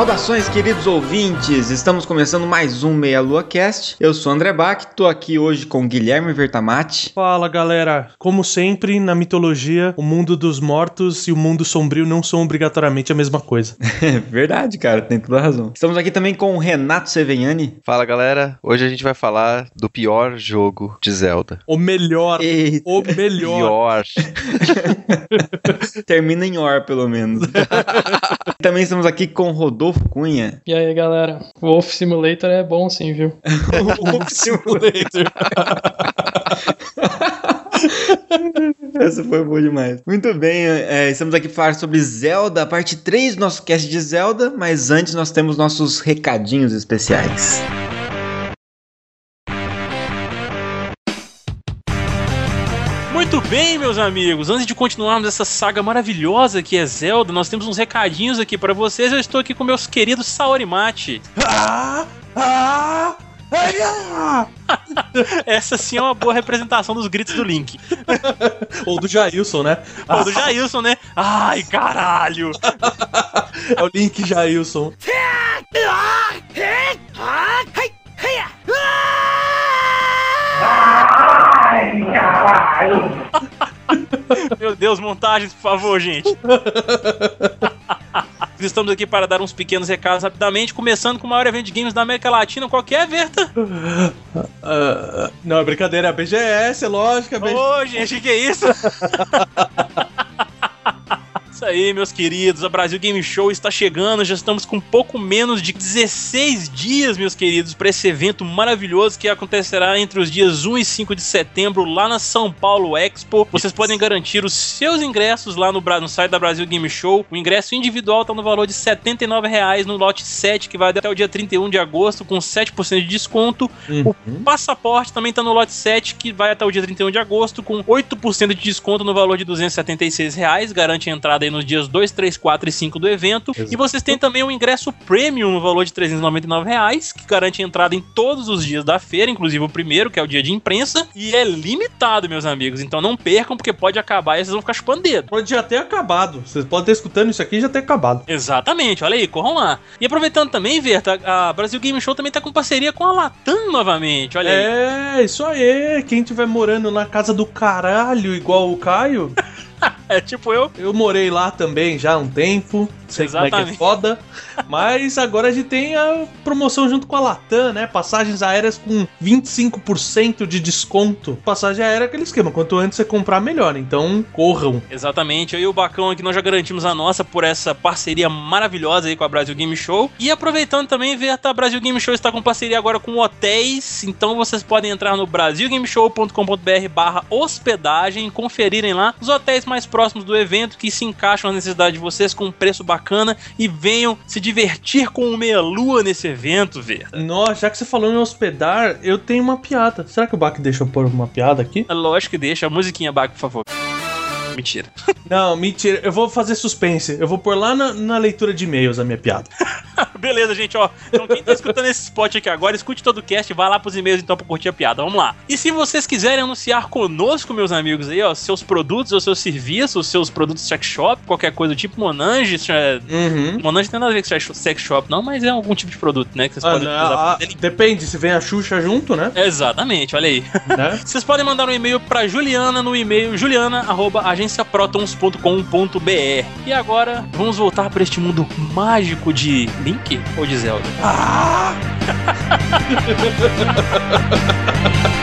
Saudações, queridos ouvintes! Estamos começando mais um Meia Lua Cast. Eu sou André Bach, tô aqui hoje com Guilherme Vertamati. Fala, galera. Como sempre, na mitologia, o mundo dos mortos e o mundo sombrio não são obrigatoriamente a mesma coisa. Verdade, cara, tem toda a razão. Estamos aqui também com o Renato Seveniani. Fala, galera. Hoje a gente vai falar do pior jogo de Zelda. O melhor. Eita. O melhor. Pior. Termina em or, pelo menos. também estamos aqui com Rodolfo Cunha. E aí, galera? Wolf Simulator é bom sim, viu? o Simulator. Essa foi boa demais. Muito bem, é, estamos aqui para falar sobre Zelda, parte 3 do nosso cast de Zelda, mas antes nós temos nossos recadinhos especiais. Muito meus amigos. Antes de continuarmos essa saga maravilhosa que é Zelda, nós temos uns recadinhos aqui pra vocês. Eu estou aqui com meus queridos Saorimate. Ah! Ah! ai, ah! Essa sim é uma boa representação dos gritos do Link. Ou do Jailson, né? Ou do Jailson, né? Ai, caralho! É o Link Jailson. Meu Deus, montagens, por favor, gente. Estamos aqui para dar uns pequenos recados rapidamente, começando com o maior evento de games da América Latina. Qual que é, Verta? Ah, não, é brincadeira, é a BGS, é lógico, é BGS. Ô, gente, o que é isso? Isso aí, meus queridos. A Brasil Game Show está chegando. Já estamos com pouco menos de 16 dias, meus queridos, para esse evento maravilhoso que acontecerá entre os dias 1 e 5 de setembro lá na São Paulo Expo. Vocês podem garantir os seus ingressos lá no, no site da Brasil Game Show. O ingresso individual está no valor de 79 reais no lote 7, que vai até o dia 31 de agosto, com 7% de desconto. O passaporte também tá no lote 7, que vai até o dia 31 de agosto, com 8% de desconto no valor de 276 reais. Garante a entrada aí nos dias 2, 3, 4 e 5 do evento. E vocês têm também o ingresso premium no valor de 399 reais, que garante a entrada em todos os dias da feira, inclusive o primeiro, que é o dia de imprensa. E é limitado, meus amigos. Então não percam, porque pode acabar e vocês vão ficar chupando dedo. Pode já ter acabado. Vocês podem estar escutando isso aqui e já ter acabado. Exatamente, olha aí, corram lá. E aproveitando também, Verta, a Brasil Game Show também tá com parceria com a Latam novamente, olha aí. É, isso aí. Quem estiver morando na casa do caralho, igual o Caio, É tipo eu. eu morei lá também já há um tempo. Sei como é que é Exatamente. foda. Mas agora a gente tem a promoção junto com a Latam, né? Passagens aéreas com 25% de desconto. Passagem aérea é aquele esquema. Quanto antes você comprar, melhor. Então, corram. Exatamente, eu e o Bacão aqui nós já garantimos a nossa por essa parceria maravilhosa aí com a Brasil Game Show. E aproveitando também, Verta, a Brasil Game Show está com parceria agora com hotéis, então vocês podem entrar no brasilgameshow.com.br barra hospedagem e conferirem lá os hotéis mais próximos do evento que se encaixam à necessidade de vocês com um preço bacana e venham se divertir com o Meia Lua nesse evento, Verta. Nossa, já que você falou em hospedar, eu tenho uma piada. Será que o Bach deixa eu pôr uma piada aqui? Lógico que deixa, a musiquinha Baco, por favor. Mentira. Não, mentira. Eu vou fazer suspense. Eu vou pôr lá na, na leitura de e-mails a minha piada. Beleza, gente, ó. Então quem tá escutando esse spot aqui agora, escute todo o cast, vai lá pros e-mails então pra curtir a piada. Vamos lá. E se vocês quiserem anunciar conosco, meus amigos aí, ó, seus produtos ou seus serviços, seus produtos sex shop, qualquer coisa do tipo Monange, é... Uhum. Monange não tem nada a ver com sex- shop, não, mas é algum tipo de produto, né? Que vocês Ah, podem né, usar ah, pra dele. depende, se vem a Xuxa junto, né? Exatamente, olha aí. né? Vocês podem mandar um e-mail pra Juliana no e-mail juliana@agenciaprotons.com.br. E agora vamos voltar para este mundo mágico de Link ou de Zelda?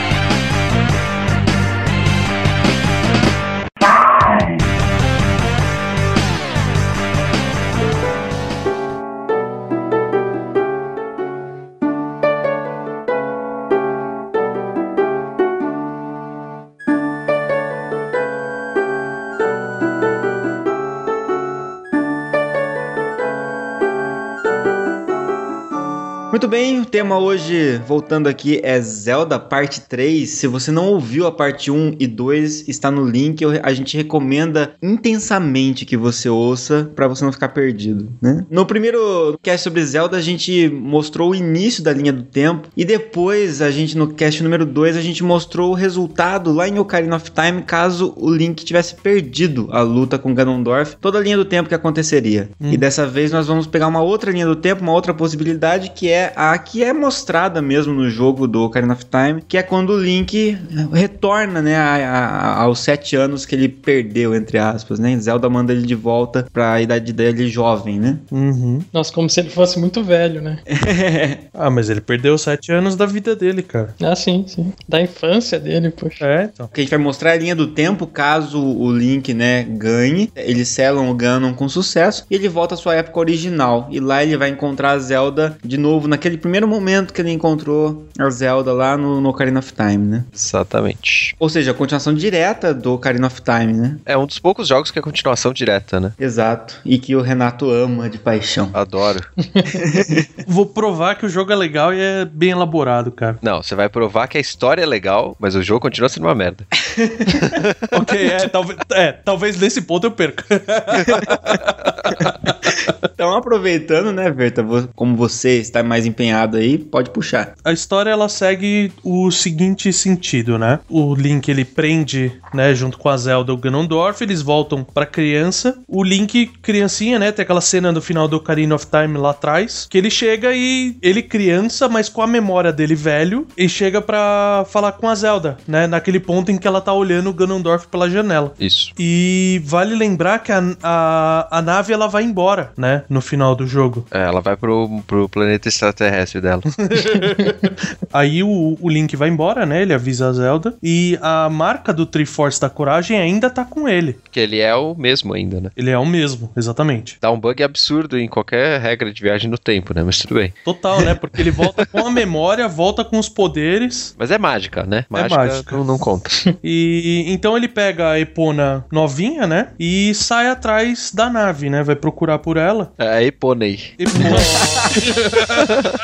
Muito bem, o tema hoje, voltando aqui, é Zelda Parte 3. Se você não ouviu a parte 1 e 2, está no link. A gente recomenda intensamente que você ouça para você não ficar perdido, né? No primeiro cast sobre Zelda, a gente mostrou o início da linha do tempo e depois, a gente no cast número 2, a gente mostrou o resultado lá em Ocarina of Time caso o Link tivesse perdido a luta com Ganondorf, toda a linha do tempo que aconteceria. E dessa vez nós vamos pegar uma outra linha do tempo, uma outra possibilidade que é a que é mostrada mesmo no jogo do Ocarina of Time, que é quando o Link retorna, né, a- a- aos sete anos que ele perdeu, entre aspas, né? Zelda manda ele de volta pra idade dele jovem, né? Uhum. Nossa, como se ele fosse muito velho, né? Ah, mas ele perdeu sete anos da vida dele, cara. Ah, sim, sim. Da infância dele, poxa. É, então. Que a gente vai mostrar a linha do tempo caso o Link, né, ganhe. Eles selam o Ganon com sucesso e ele volta à sua época original. E lá ele vai encontrar a Zelda de novo, naquele primeiro momento que ele encontrou a Zelda lá no, no Ocarina of Time, né? Exatamente. Ou seja, a continuação direta do Ocarina of Time, né? É um dos poucos jogos que é continuação direta, né? Exato. E que o Renato ama de paixão. Adoro. Vou provar que o jogo é legal e é bem elaborado, cara. Não, você vai provar que a história é legal, mas o jogo continua sendo uma merda. ok, é talvez, é, talvez nesse ponto eu perca. Então, aproveitando, né, Verta, como você está mais empenhado aí, pode puxar. A história ela segue o seguinte sentido, né? O Link ele prende, né, junto com a Zelda o Ganondorf, eles voltam pra criança. O Link criancinha, né, tem aquela cena do final do Ocarina of Time lá atrás, que ele chega e ele criança, mas com a memória dele velho, e chega pra falar com a Zelda, né, naquele ponto em que ela tá olhando o Ganondorf pela janela. Isso. E vale lembrar que a, a, a nave ela vai embora, né? No final do jogo. É, ela vai pro, pro planeta extraterrestre dela. Aí o, o Link vai embora, né? Ele avisa a Zelda. E a marca do Triforce da Coragem ainda tá com ele. Que ele é o mesmo ainda, né? Ele é o mesmo, exatamente. Dá um bug absurdo em qualquer regra de viagem no tempo, né? Mas tudo bem. Total, né? Porque ele volta com a memória, volta com os poderes. Mas é mágica, né? Mágica, mágica. Não, não conta. E então ele pega a Epona novinha, né? E sai atrás da nave, né? Vai procurar por ela. É a Eponei. Epona.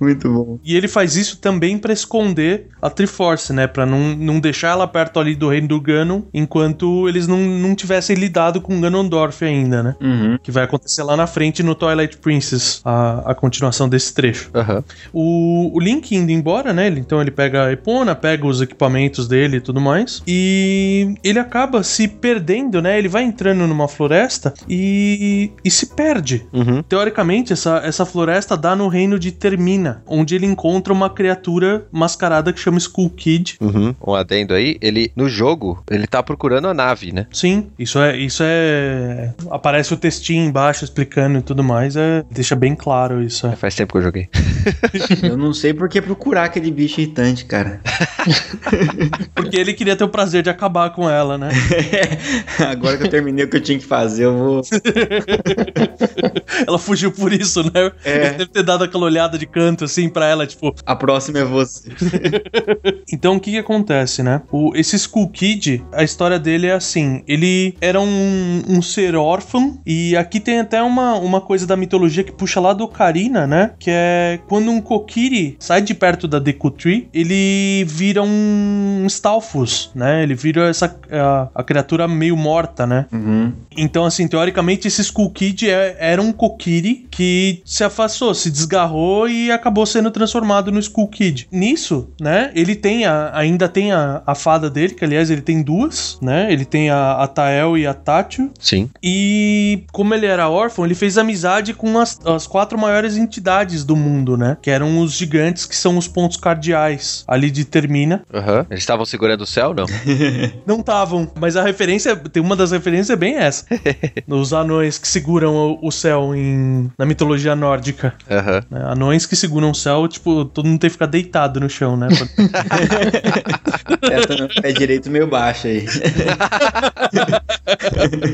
Muito bom. E ele faz isso também pra esconder a Triforce, né? Pra não, não deixar ela perto ali do reino do Ganon, enquanto eles não, não tivessem lidado com Ganondorf ainda, né? Uhum. Que vai acontecer lá na frente no Twilight Princess, a, a continuação desse trecho. Aham. O, o Link indo embora, né? ele- Então ele pega a Epona, pega os equipamentos dele e tudo mais. E ele acaba se perdendo, né? Ele vai entrando numa floresta e, e se perde. Uhum. Teoricamente, essa, essa floresta dá no reino de Termina, onde ele encontra uma criatura mascarada que chama Skull Kid. Uhum. Um adendo aí, ele, no jogo, ele tá procurando a nave, né? Sim, isso é. Isso é. Aparece o textinho embaixo explicando e tudo mais. É, deixa bem claro isso. É. Faz tempo que eu joguei. Eu não sei por que procurar aquele bicho irritante, cara. Porque ele queria ter o prazer de acabar com ela, né? Agora que eu terminei o que eu tinha que fazer, eu vou. Ela fugiu por isso, né? É. Ele deve ter dado aquela olhada de canto assim pra ela, tipo. A próxima é você. Então o que que acontece, né? O, esse Skull Kid, a história dele é assim: ele era um, um ser órfão, e aqui tem até uma, uma coisa da mitologia que puxa lá do Ocarina, né? Que é quando um Kokiri sai de perto da Deku Tree, ele vira um Stalfos, né? Ele vira essa a, a criatura meio morta, né? Uhum. Então, assim, teoricamente, esse Skull Kid é- era um Kokiri que se afastou, se desgarrou e acabou sendo transformado no Skull Kid. Nisso, né, ele tem a- ainda tem a, a fada dele, que aliás ele tem duas, né? Ele tem a, a Tael e a Tátil. Sim. E como ele era órfão, ele fez amizade com as, as quatro maiores entidades do mundo, né? Que eram os gigantes, que são os pontos cardeais ali de Termina. Aham. Eles estavam segurando o céu, não? Não estavam, mas a referência, tem uma das referências é bem essa. Os anões que seguram o, o céu em, na mitologia nórdica. Aham. né? Anões que seguram o céu, tipo, todo mundo tem que ficar deitado no chão, né? No pé direito meio baixo aí.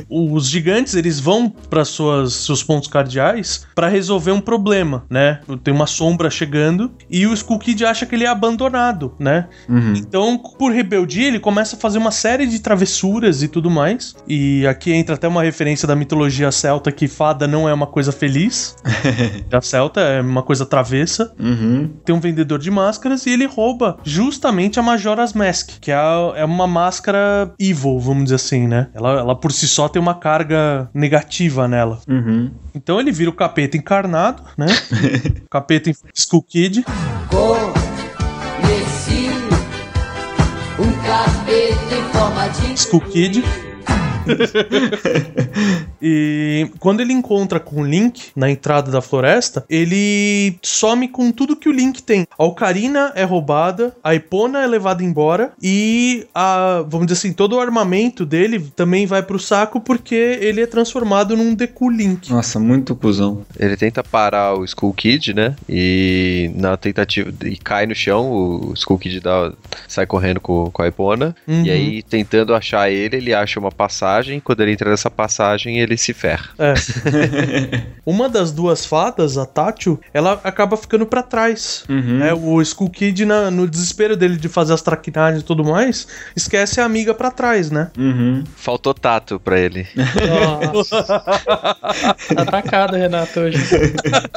Os gigantes, eles vão para suas seus pontos cardeais pra resolver um problema, né? Tem uma sombra chegando e o Skull Kid acha que ele é abandonado, né? Uhum. Então, por rebeldia, ele começa a fazer uma série de travessuras e tudo mais. E aqui entra até uma referência da mitologia celta que fada não é uma coisa feliz. a celta é uma coisa travessa. Uhum. Tem um vendedor de máscaras e ele rouba justamente a Majora's Mask, que é, a- é uma máscara evil, vamos dizer assim, né? Ela, ela por si só tem uma carga negativa nela. Uhum. Então ele vira o capeta encarnado, né? capeta em Skull Kid. Conheci um capeta em forma de Skull Kid. e quando ele encontra com o Link na entrada da floresta, ele some com tudo que o Link tem. A Ocarina é roubada, a Epona é levada embora e a, vamos dizer assim, todo o armamento dele também vai pro saco porque ele é transformado num Deku Link. Nossa, muito cuzão. Ele tenta parar o Skull Kid, né? E na tentativa. E cai no chão, o Skull Kid dá, sai correndo com, com a Epona. Uhum. E aí, tentando achar ele, ele acha uma passagem. Quando ele entra nessa passagem, ele se ferra. É. Uma das duas fadas, a Tátil, ela acaba ficando pra trás. Uhum. né? o Skull Kid, na- no desespero dele de fazer as traquinagens e tudo mais, esquece a amiga pra trás, né? Uhum. Faltou tato pra ele. Nossa. Tá atacado, Renato, hoje.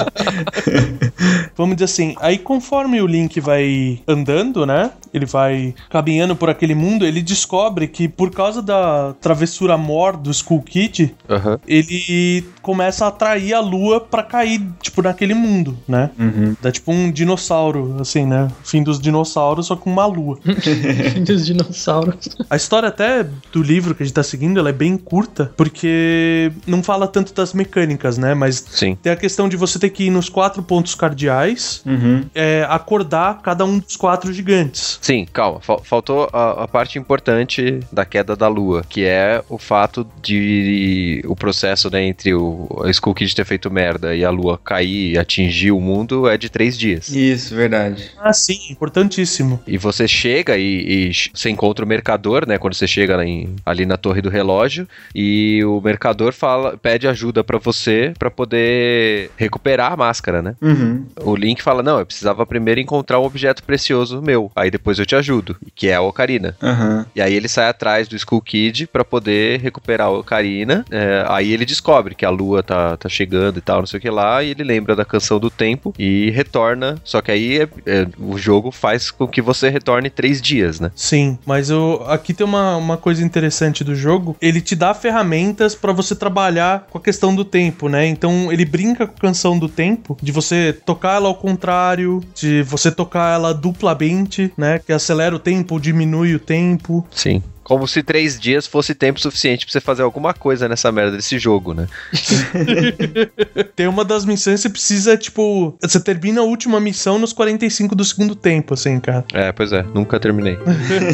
Vamos dizer assim, aí conforme o Link vai andando, né? Ele vai caminhando por aquele mundo, ele descobre que por causa da travessura mor do Skull Kid, Aham. ele começa a atrair a lua pra cair, tipo, naquele mundo, né? Uhum. Dá tipo um dinossauro, assim, né? Fim dos dinossauros, só com uma lua. Fim dos dinossauros. A história até do livro que a gente tá seguindo, ela é bem curta, porque não fala tanto das mecânicas, né? Mas Sim. tem a questão de você ter que ir nos quatro pontos cardeais, Uhum. é, acordar cada um dos quatro gigantes. Sim, calma. Fal- faltou a, a parte importante da queda da lua, que é o fato de o processo né, entre o Skull Kid ter feito merda e a lua cair e atingir o mundo é de três dias. Isso, verdade. Ah, sim, importantíssimo. E você chega e, e você encontra o mercador, né? Quando você chega em- ali na torre do relógio, e o mercador fala, pede ajuda pra você pra poder recuperar a máscara, né? Uhum. O Link fala: Não, eu precisava primeiro encontrar um objeto precioso meu, aí depois eu te ajudo, que é a Ocarina. Aham. E aí ele sai atrás do Skull Kid pra poder recuperar a Ocarina. É, aí ele descobre que a lua tá, tá chegando e tal, não sei o que lá. E ele lembra da canção do tempo e retorna. Só que aí é- é, o jogo faz com que você retorne três dias, né? Sim, mas eu, aqui tem uma, uma coisa interessante do jogo. Ele te dá ferramentas pra você trabalhar com a questão do tempo, né? Então ele brinca com a canção do tempo, de você tocar ela ao contrário, de você tocar ela duplamente, né? Que acelera o tempo, diminui o tempo. Sim. Como se três dias fosse tempo suficiente pra você fazer alguma coisa nessa merda desse jogo, né? Tem uma das missões que você precisa, tipo, você termina a última missão nos 45 do segundo tempo, assim, cara. É, pois é, nunca terminei.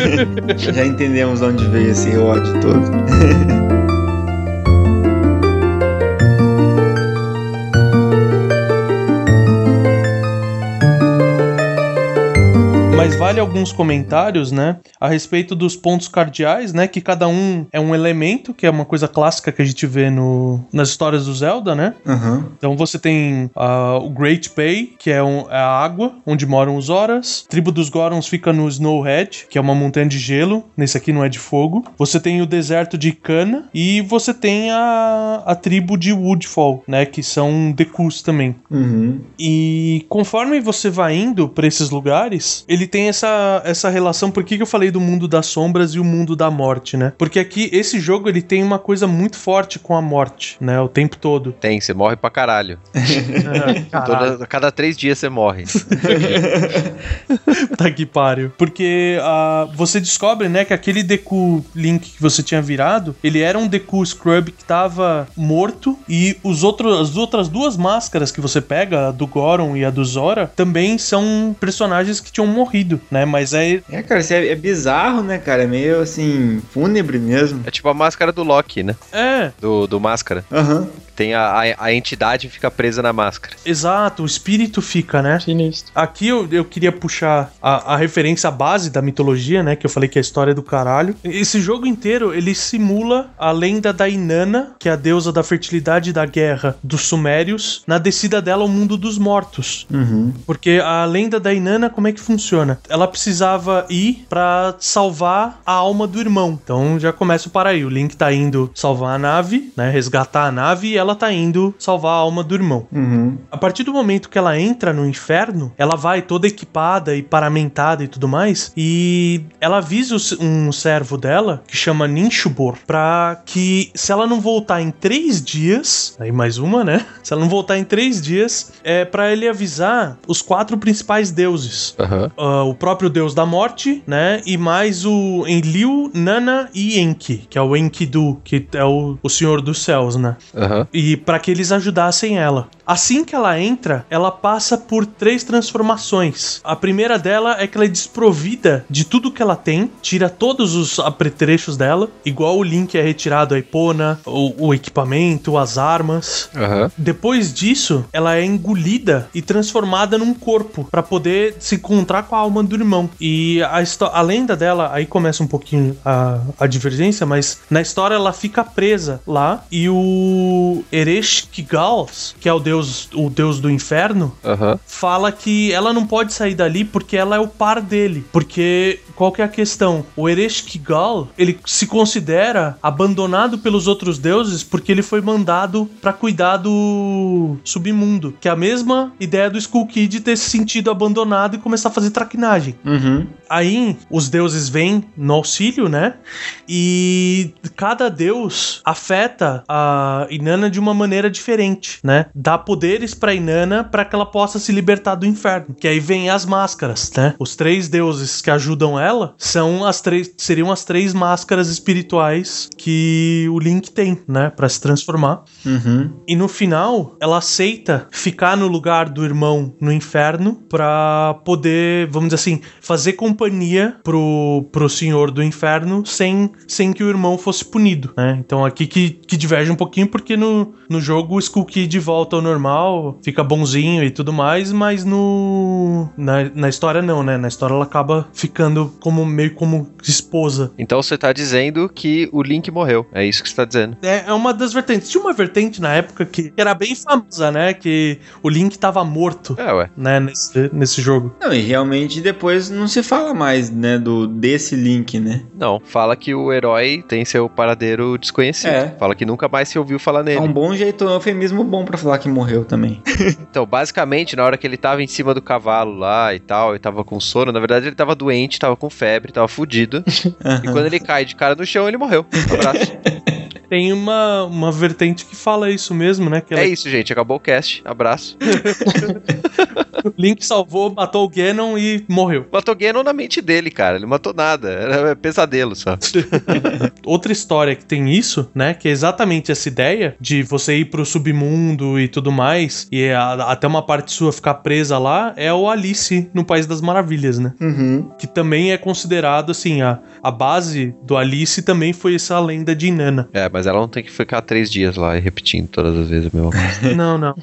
Já entendemos de onde veio esse ódio todo. Mas vale alguns comentários, né, a respeito dos pontos cardeais, né, que cada um é um elemento, que é uma coisa clássica que a gente vê no, nas histórias do Zelda, né? Aham. Então você tem ah, o Great Bay, que é, um- é a água, onde moram os Horas. A tribo dos Gorons fica no Snowhead, que é uma montanha de gelo. Nesse aqui não é de fogo. Você tem o deserto de Cana. E você tem a, a tribo de Woodfall, né? Que são Dekus também. Uhum. E conforme você vai indo pra esses lugares, ele tem essa, essa relação. Por que, que eu falei do mundo das sombras e o mundo da morte, né? Porque aqui, esse jogo, ele tem uma coisa muito forte com a morte, né? O tempo todo. Tem, você morre pra caralho. Caralho. Toda, cada três dias você morre. Tá que pariu. Porque ah, você descobre, né, que aquele Deku Link que você tinha virado, ele era um Deku Scrub que tava morto e os outros, as outras duas máscaras que você pega, a do Goron e a do Zora, também são personagens que tinham morrido. Né? Mas é. É, cara, isso é, é bizarro, né, cara? É meio assim, fúnebre mesmo. É tipo a máscara do Loki, né? É, Do, do máscara. Aham. Tem a, a, a entidade fica presa na máscara. exato, o espírito fica, né? Sinistro. Aqui eu, eu queria puxar a, a referência base da mitologia, né? Que eu falei que é a história do caralho. Esse jogo inteiro, ele simula a lenda da Inanna, que é a deusa da fertilidade e da guerra dos Sumérios, na descida dela ao mundo dos mortos. Uhum. Porque a lenda da Inanna, como é que funciona? Ela precisava ir pra salvar a alma do irmão. Então já começa o para aí. O Link tá indo salvar a nave, né? Resgatar a nave e ela tá indo salvar a alma do irmão. Uhum. A partir do momento que ela entra no inferno, ela vai toda equipada e paramentada e tudo mais, e ela avisa um servo dela, que chama Ninshubor, pra que se ela não voltar em três dias, aí mais uma, né? Se ela não voltar em três dias, é para ele avisar os quatro principais deuses. Aham. O próprio deus da morte, né? E mais o Enlil, Nana e Enki, que é o Enkidu, que é o, o senhor dos céus, né? Aham. e para que eles ajudassem ela. Assim que ela entra, ela passa por três transformações. A primeira dela é que ela é desprovida de tudo que ela tem, tira todos os apetrechos dela, igual o Link é retirado a Epona, o, o equipamento, as armas. Aham. Depois disso, ela é engolida e transformada num corpo para poder se encontrar com a alma do irmão. E a, a lenda dela, aí começa um pouquinho a, a divergência, mas na história ela fica presa lá e o Ereshkigal, que é o deus, o deus do inferno, fala que ela não pode sair dali porque ela é o par dele. Porque qual que é a questão? O Ereshkigal, ele se considera abandonado pelos outros deuses porque ele foi mandado pra cuidar do submundo, que é a mesma ideia do Skull Kid ter se sentido abandonado e começar a fazer traquinagem. Uhum. Aí os deuses vêm no auxílio, né? E cada deus afeta a Inanna de uma maneira diferente, né? Dá poderes pra Inanna para que ela possa se libertar do inferno. Que aí vem as máscaras, né? Os três deuses que ajudam ela são as três seriam as três máscaras espirituais que o Link tem, né, Pra se transformar. Uhum. E no final, ela aceita ficar no lugar do irmão no inferno pra poder, vamos dizer assim, fazer companhia pro, pro senhor do inferno sem, sem que o irmão fosse punido, né? Então aqui que, que diverge um pouquinho porque no, no jogo o Skull Kid volta ao normal, fica bonzinho e tudo mais, mas no na, na história não, né? Na história ela acaba ficando como meio como esposa Então você tá dizendo que o Link morreu. É isso que você tá dizendo. é, é uma das vertentes. Tinha uma vertente na época que era bem famosa, né? Que o Link tava morto, É, ué. né? Nesse, nesse jogo. Não, e realmente depois não se fala mais, né, do, desse link, né? Não, fala que o herói tem seu paradeiro desconhecido. É. Fala que nunca mais se ouviu falar É nele. um bom jeito, um eufemismo bom pra falar que morreu também. Então, basicamente, na hora que ele tava em cima do cavalo lá e tal, e tava com sono, na verdade ele tava doente, tava com febre, tava fudido. E quando ele cai de cara no chão, ele morreu. Um abraço. Tem uma, uma vertente que fala isso mesmo, né? Que ela- é isso, gente. Acabou o cast. Abraço. o Link salvou, matou o Ganon e morreu. Matou Ganon na mente dele, cara. Ele não matou nada. Era pesadelo só. Outra história que tem isso, né? Que é exatamente essa ideia de você ir pro submundo e tudo mais, e a- até uma parte sua ficar presa lá, é o Alice no País das Maravilhas, né? Uhum. que também é considerado assim, a, a base do Alice também foi essa lenda de Inanna. É, mas ela não tem que ficar três dias lá e repetindo todas as vezes coisa. Não, não.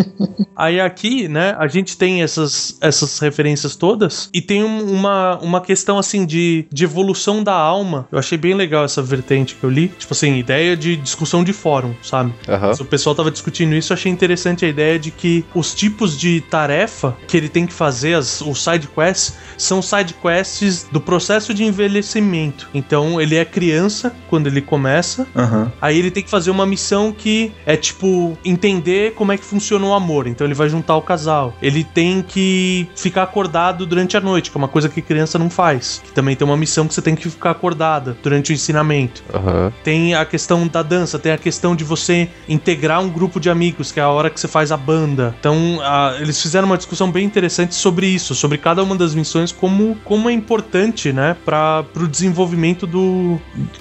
Aí aqui, né, a gente tem essas, essas referências todas e tem um- uma, uma questão assim de, de evolução da alma. Eu achei bem legal essa vertente que eu li. Tipo assim, ideia de discussão de fórum, sabe? Aham. Se o pessoal tava discutindo isso, eu achei interessante a ideia de que os tipos de tarefa que ele tem que fazer, as, os side quests, são side quests do processo de envelhecimento. Então, ele é criança quando ele começa, Aham. aí ele tem que fazer uma missão que é tipo entender como é que funciona o amor. Então, ele vai juntar o casal. Ele tem que ficar acordado durante a noite, que é uma coisa que criança não faz. Que também tem uma missão que você tem que ficar acordada durante o ensinamento. Aham. Tem a questão da dança, tem a questão de você integrar um grupo de amigos, que é a hora que você faz a banda. Então, a- eles fizeram uma discussão bem interessante sobre isso, sobre cada uma das missões, como, como é importante, né, para o desenvolvimento do,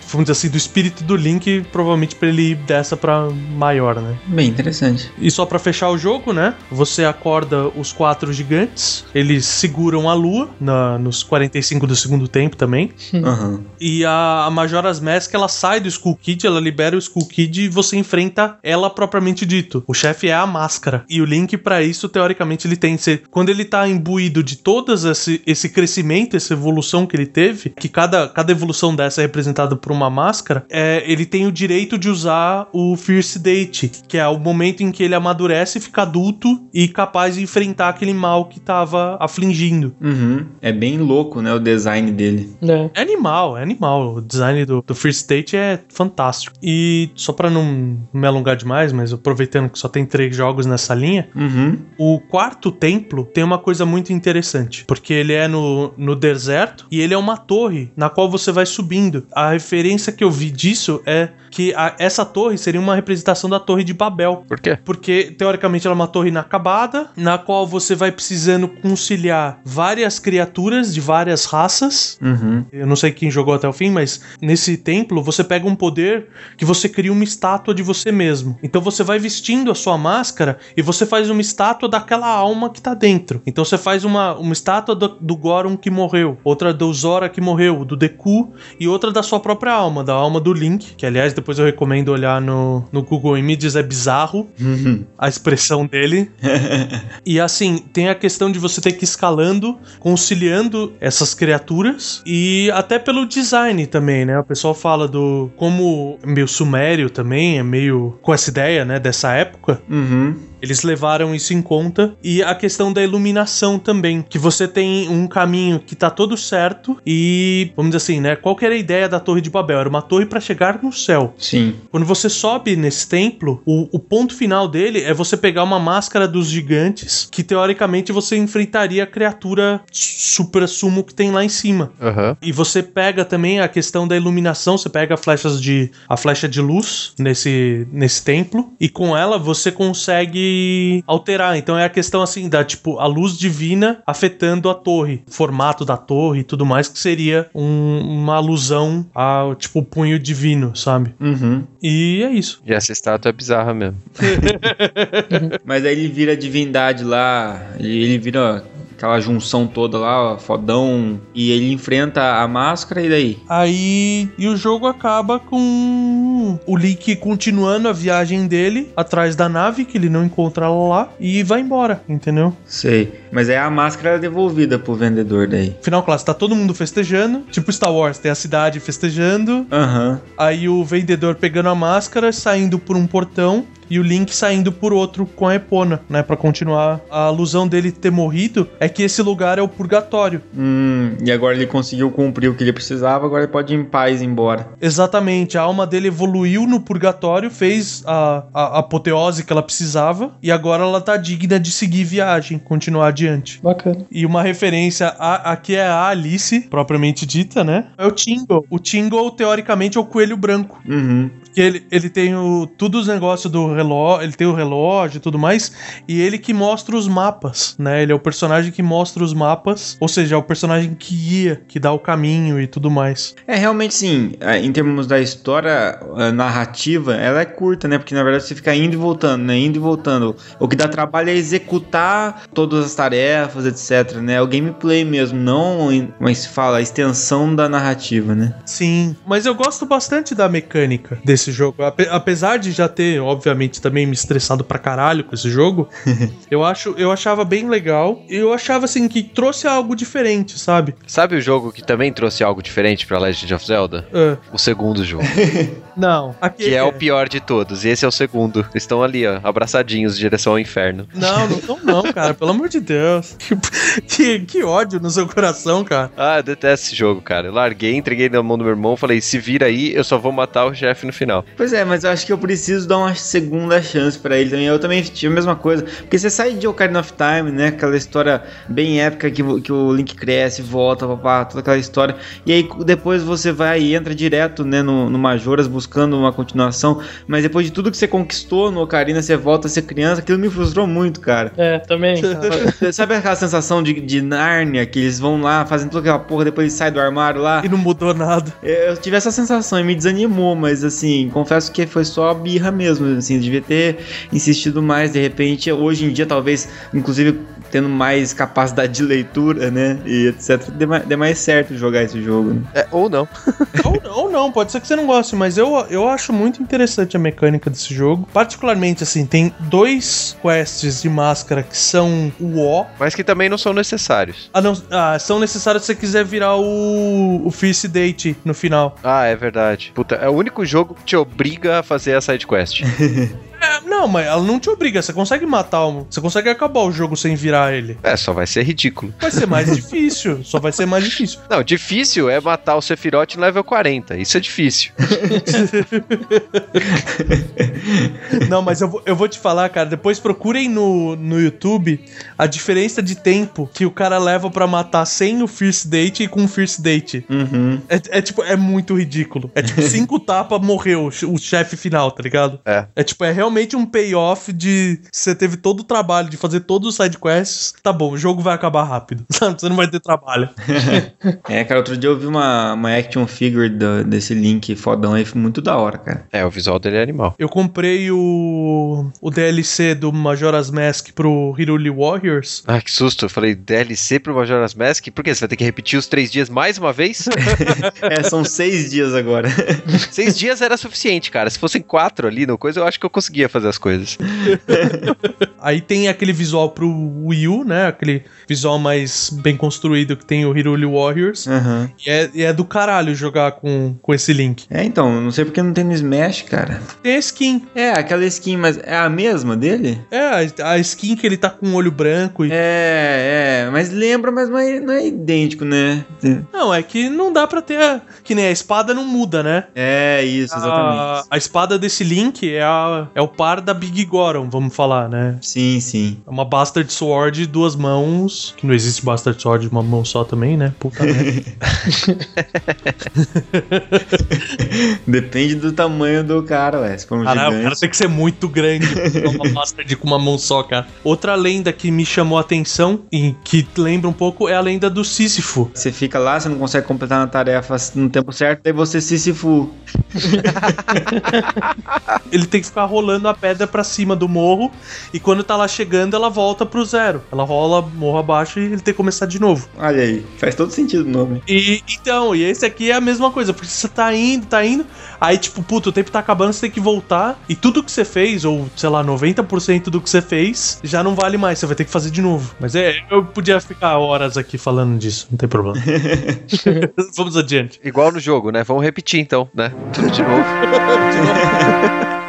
vamos dizer assim, do espírito do Link, provavelmente para ele ir dessa para maior, né. Bem interessante. E só pra fechar o jogo, né? Você acorda os quatro gigantes. Eles seguram a lua na- nos 45 do segundo tempo também. Aham. E a, a Majora's Mask, ela sai do Skull Kid, ela libera o Skull Kid e você enfrenta ela propriamente dito. O chefe é a máscara. E o Link, pra isso, teoricamente, ele tem. Cê, quando ele tá imbuído de todas esse, esse crescimento, essa evolução que ele teve, que cada, cada evolução dessa é representada por uma máscara, é, ele tem o direito de usar o Fierce Date, que é o momento em que ele amadurece, fica adulto e capaz de enfrentar aquele mal que tava afligindo. Uhum. É bem louco, né, o design dele. É. É animal, é animal. O design do, do First State é fantástico. E só pra não me alongar demais, mas aproveitando que só tem três jogos nessa linha, Uhum. o quarto templo tem uma coisa muito interessante. Porque ele é no, no deserto e ele é uma torre na qual você vai subindo. A referência que eu vi disso é que a- essa torre seria uma representação da Torre de Babel. Por quê? Porque, teoricamente, ela é uma torre inacabada, na qual você vai precisando conciliar várias criaturas de várias raças. Uhum. Eu não sei quem jogou até o fim, mas nesse templo você pega um poder que você cria uma estátua de você mesmo. Então você vai vestindo a sua máscara e você faz uma estátua daquela alma que tá dentro. Então você faz uma, uma estátua do, do Goron que morreu, outra do Zora que morreu, do Deku e outra da sua própria alma, da alma do Link, que aliás depois eu recomendo olhar no, no Google Images, é bizarro Uhum. a expressão dele. E assim, tem a questão de você ter que ir escalando, conciliando essas criaturas e até pelo design também, né? O pessoal fala do como é meio sumério também, é meio com essa ideia, né, dessa época. Uhum. Eles levaram isso em conta e a questão da iluminação também, que você tem um caminho que tá todo certo e vamos dizer assim, né? Qual que era a ideia da Torre de Babel? Era uma torre para chegar no céu. Sim. Quando você sobe nesse templo, o, o ponto final dele é você pegar uma máscara dos gigantes, que teoricamente você enfrentaria a criatura super sumo que tem lá em cima. Aham. E você pega também a questão da iluminação, você pega flechas de a flecha de luz nesse nesse templo e com ela você consegue alterar. Então é a questão assim da tipo a luz divina afetando a torre, o formato da torre e tudo mais que seria um- uma alusão ao tipo punho divino, sabe? Uhum. E é isso. E essa estátua é bizarra mesmo. Mas aí ele vira divindade lá, ele, ele vira aquela junção toda lá, fodão, e ele enfrenta a máscara e daí? Aí e o jogo acaba com o Link continuando a viagem dele atrás da nave que ele não encontra lá e vai embora, entendeu? Sei. Mas aí a máscara é devolvida pro vendedor daí. Final classe, tá todo mundo festejando, tipo Star Wars, tem a cidade festejando, Aham. aí o vendedor pegando a máscara, saindo por um portão e o Link saindo por outro com a Epona, né, Pra continuar. A alusão dele ter morrido é que esse lugar é o purgatório. Hum, e agora ele conseguiu cumprir o que ele precisava, agora ele pode ir em paz ir embora. Exatamente, a alma dele evoluiu no purgatório, fez a, a, a apoteose que ela precisava e agora ela tá digna de seguir viagem, continuar adiante. Bacana. E uma referência a, aqui é a Alice, propriamente dita, né? É o Tingle. O Tingle, teoricamente, é o coelho branco. Uhum. Porque ele, ele tem o, tudo os negócios do relógio, ele tem o relógio e tudo mais, e ele que mostra os mapas, né? Ele é o personagem que mostra os mapas, ou seja, é o personagem que guia, que dá o caminho e tudo mais. É, realmente sim, é, em termos da história narrativa, ela é curta, né? Porque na verdade você fica indo e voltando, né? Indo e voltando. O que dá trabalho é executar todas as tarefas, etc, né? O gameplay mesmo, não, como é que se fala, a extensão da narrativa, né? Sim, mas eu gosto bastante da mecânica desse jogo. Ape- apesar de já ter, obviamente, também me estressado pra caralho com esse jogo, eu acho, eu achava bem legal. E eu achava assim que trouxe algo diferente, sabe? Sabe o jogo que também trouxe algo diferente pra Legend of Zelda? Ah, O segundo jogo. não, aqui Que é o pior de todos. E esse é o segundo. Estão ali, ó, abraçadinhos em direção ao inferno. Não, não não, cara, pelo amor de Deus. Que, que, que ódio no seu coração, cara. Ah, eu detesto esse jogo, cara. Eu larguei, entreguei na mão do meu irmão, falei, se vira aí, eu só vou matar o chefe no final. Pois é, mas eu acho que eu preciso dar uma segunda chance pra ele também. Eu também tive a mesma coisa. Porque você sai de Ocarina of Time, né? Aquela história bem épica que, que o Link cresce, volta, papá, toda aquela história. E aí depois você vai e entra direto, né, no, no Majoras buscando uma continuação. Mas depois de tudo que você conquistou no Ocarina, você volta a ser criança. Aquilo me frustrou muito, cara. É, também. Sabe aquela sensação de, de Nárnia, que eles vão lá, fazem toda aquela porra, depois eles saem do armário lá? E não mudou nada. Eu tive essa sensação e me desanimou, mas assim, confesso que foi só birra mesmo, assim, devia ter insistido mais, de repente, hoje em dia talvez, inclusive tendo mais capacidade de leitura, né? E etc. Dê mais, dê mais certo jogar esse jogo. Né? É, ou não. ou, ou não, pode ser que você não goste, mas eu, eu acho muito interessante a mecânica desse jogo. Particularmente, assim, tem dois quests de máscara que são o O. Mas que também não são necessários. Ah, não, ah, são necessários se você quiser virar o, o First Date no final. Ah, é verdade. Puta, é o único jogo que te obriga a fazer a side quest. É, não, mas ela não te obriga. Você consegue matar um. Você consegue acabar o jogo sem virar ele. É, só vai ser ridículo. Vai ser mais difícil. Só vai ser mais difícil. Não, difícil é matar o Sephiroth no level 40. Isso é difícil. não, mas eu vou, eu vou te falar, cara. Depois procurem no, no YouTube a diferença de tempo que o cara leva para matar sem o First Date e com o First Date. Uhum. É, é, tipo, é muito ridículo. É tipo, cinco tapas morreu o chefe final, tá ligado? É. É tipo, é realmente um payoff de você teve todo o trabalho de fazer todos os side quests. Tá bom, o jogo vai acabar rápido. Sabe? Você não vai ter trabalho. é, cara, outro dia eu vi uma, uma action figure do, desse Link fodão aí, foi muito da hora, cara. É, o visual dele é animal. Eu comprei o, o DLC do Majora's Mask pro Hiruli Warriors. Ah, que susto. Eu falei DLC pro Majora's Mask? Por quê? Você vai ter que repetir os três dias mais uma vez? é, são seis dias agora. seis dias era suficiente, cara. Se fossem quatro ali no coisa, eu acho que eu conseguia fazer as coisas. Aí tem aquele visual pro Wii U, né? Aquele visual mais bem construído que tem o Hiruli Warriors. Uhum. E, é, e é do caralho jogar com, com esse link. É, então, não sei porque não tem no Smash, cara. Tem a skin. É, aquela skin, mas é a mesma dele? É, a skin que ele tá com o olho branco. E... É, é, mas lembra, mas não é, não é idêntico, né? Não, é que não dá pra ter. A... Que nem a espada não muda, né? É, isso, exatamente. A, a espada desse Link é, a, é o par da Big Goron, vamos falar, né? Sim, sim. É uma Bastard Sword de duas mãos. Que não existe Bastard Sword de uma mão só também, né? Puta merda. Depende do tamanho do cara, ué. Se for um Caralho, gigante. o cara tem que ser muito grande pra uma Bastard com uma mão só, cara. Outra lenda que me chamou a atenção e que lembra um pouco é a lenda do Sísifo. Você fica lá, você não consegue completar a tarefa no tempo certo, daí você Sísifo. Ele tem que ficar rolando a pedra pra cima do morro e quando tá lá chegando, ela volta pro zero. Ela rola morro abaixo e ele tem que começar de novo. Olha aí, faz todo sentido o nome. E então, e esse aqui é a mesma coisa, porque você tá indo, tá indo, aí tipo, puto, o tempo tá acabando, você tem que voltar e tudo que você fez, ou sei lá, 90% do que você fez, já não vale mais, você vai ter que fazer de novo. Mas é, eu podia ficar horas aqui falando disso, não tem problema. Vamos adiante. Igual no jogo, né? Vamos repetir então, né? Tudo de novo. de novo.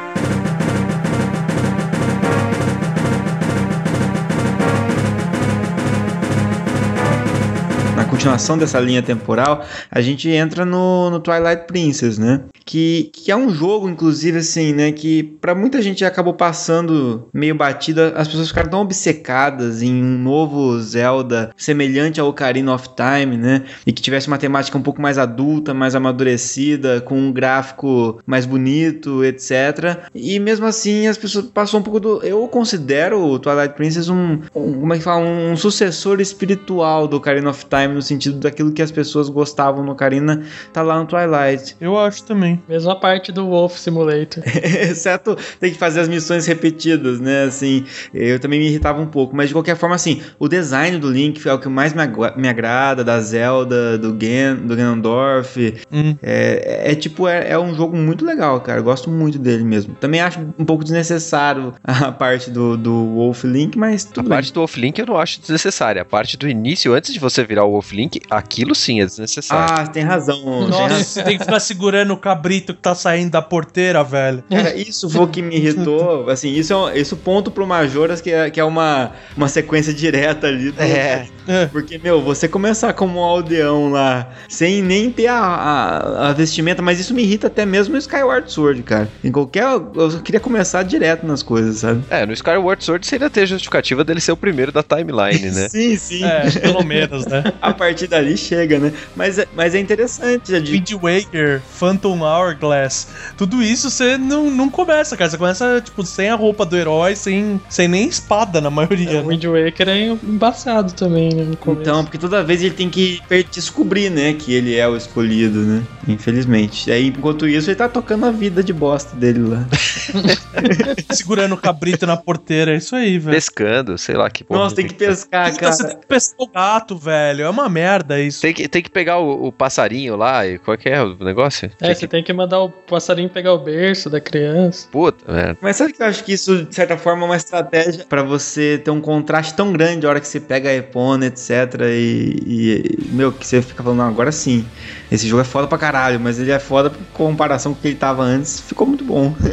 Continuação dessa linha temporal, a gente entra no, no Twilight Princess, né? Que, que é um jogo, inclusive, assim, né? Que para muita gente acabou passando meio batida. As pessoas ficaram tão obcecadas em um novo Zelda semelhante ao Ocarina of Time, né? E que tivesse uma temática um pouco mais adulta, mais amadurecida, com um gráfico mais bonito, etc. E mesmo assim, as pessoas passou um pouco do. Eu considero o Twilight Princess um, um como é que fala? Um sucessor espiritual do Ocarina of Time no sentido daquilo que as pessoas gostavam no Ocarina, tá lá no Twilight. Eu acho também. Mesma parte do Wolf Simulator. Exceto tem que fazer as missões repetidas, né? Assim, eu também me irritava um pouco, mas de qualquer forma, assim, o design do Link é o que mais me, me agrada, da Zelda, do, Gen, do Ganondorf. Hum. É, é, tipo, é, é, um jogo muito legal, cara. Eu gosto muito dele mesmo. Também acho um pouco desnecessário a parte do, do Wolf Link, mas tudo a bem. A parte do Wolf Link eu não acho desnecessária. A parte do início, antes de você virar o Wolf Link, aquilo sim é desnecessário. Ah, tem razão. Nossa, tem razão. você tem que ficar segurando o cabrito que tá saindo da porteira, velho. Cara, isso foi o que me irritou. Assim, isso é um, isso ponto pro Majoras, que é, que é uma, uma sequência direta ali. Do, É. Porque, meu, você começar como um aldeão lá, sem nem ter a, a, a, vestimenta, mas isso me irrita até mesmo no Skyward Sword, cara. Em qualquer. Eu queria começar direto nas coisas, sabe? É, no Skyward Sword você ainda tem a justificativa dele ser o primeiro da timeline, né? sim, sim. É, pelo menos, né? A partir partir dali chega, né? Mas, é- mas é interessante. já de- Wind Waker, Phantom Hourglass, tudo isso você não, não começa, cara. Você começa, tipo, sem a roupa do herói, sem, sem nem espada na maioria. O né? Wind Waker é embaçado também, né? Então, porque toda vez ele tem que descobrir, né, que ele é o escolhido, né? Infelizmente. E aí, enquanto isso, ele tá tocando a vida de bosta dele lá. Segurando o cabrito na porteira, é isso aí, velho. Pescando, sei lá que porra Nossa, tem que pescar, Puta, você cara. tem que pescar o gato, velho. É uma merda isso. Tem que, tem que pegar o, o passarinho lá e qual é que é o negócio? É, Tem você que... tem que mandar o passarinho pegar o berço da criança. Puta, velho. Mas sabe que eu acho que isso, de certa forma, é uma estratégia pra você ter um contraste tão grande a hora que você pega a Epona, etc. E, e, meu, que você fica falando, agora sim. Esse jogo é foda pra caralho, mas ele é foda em comparação com o que ele tava antes, ficou muito bom.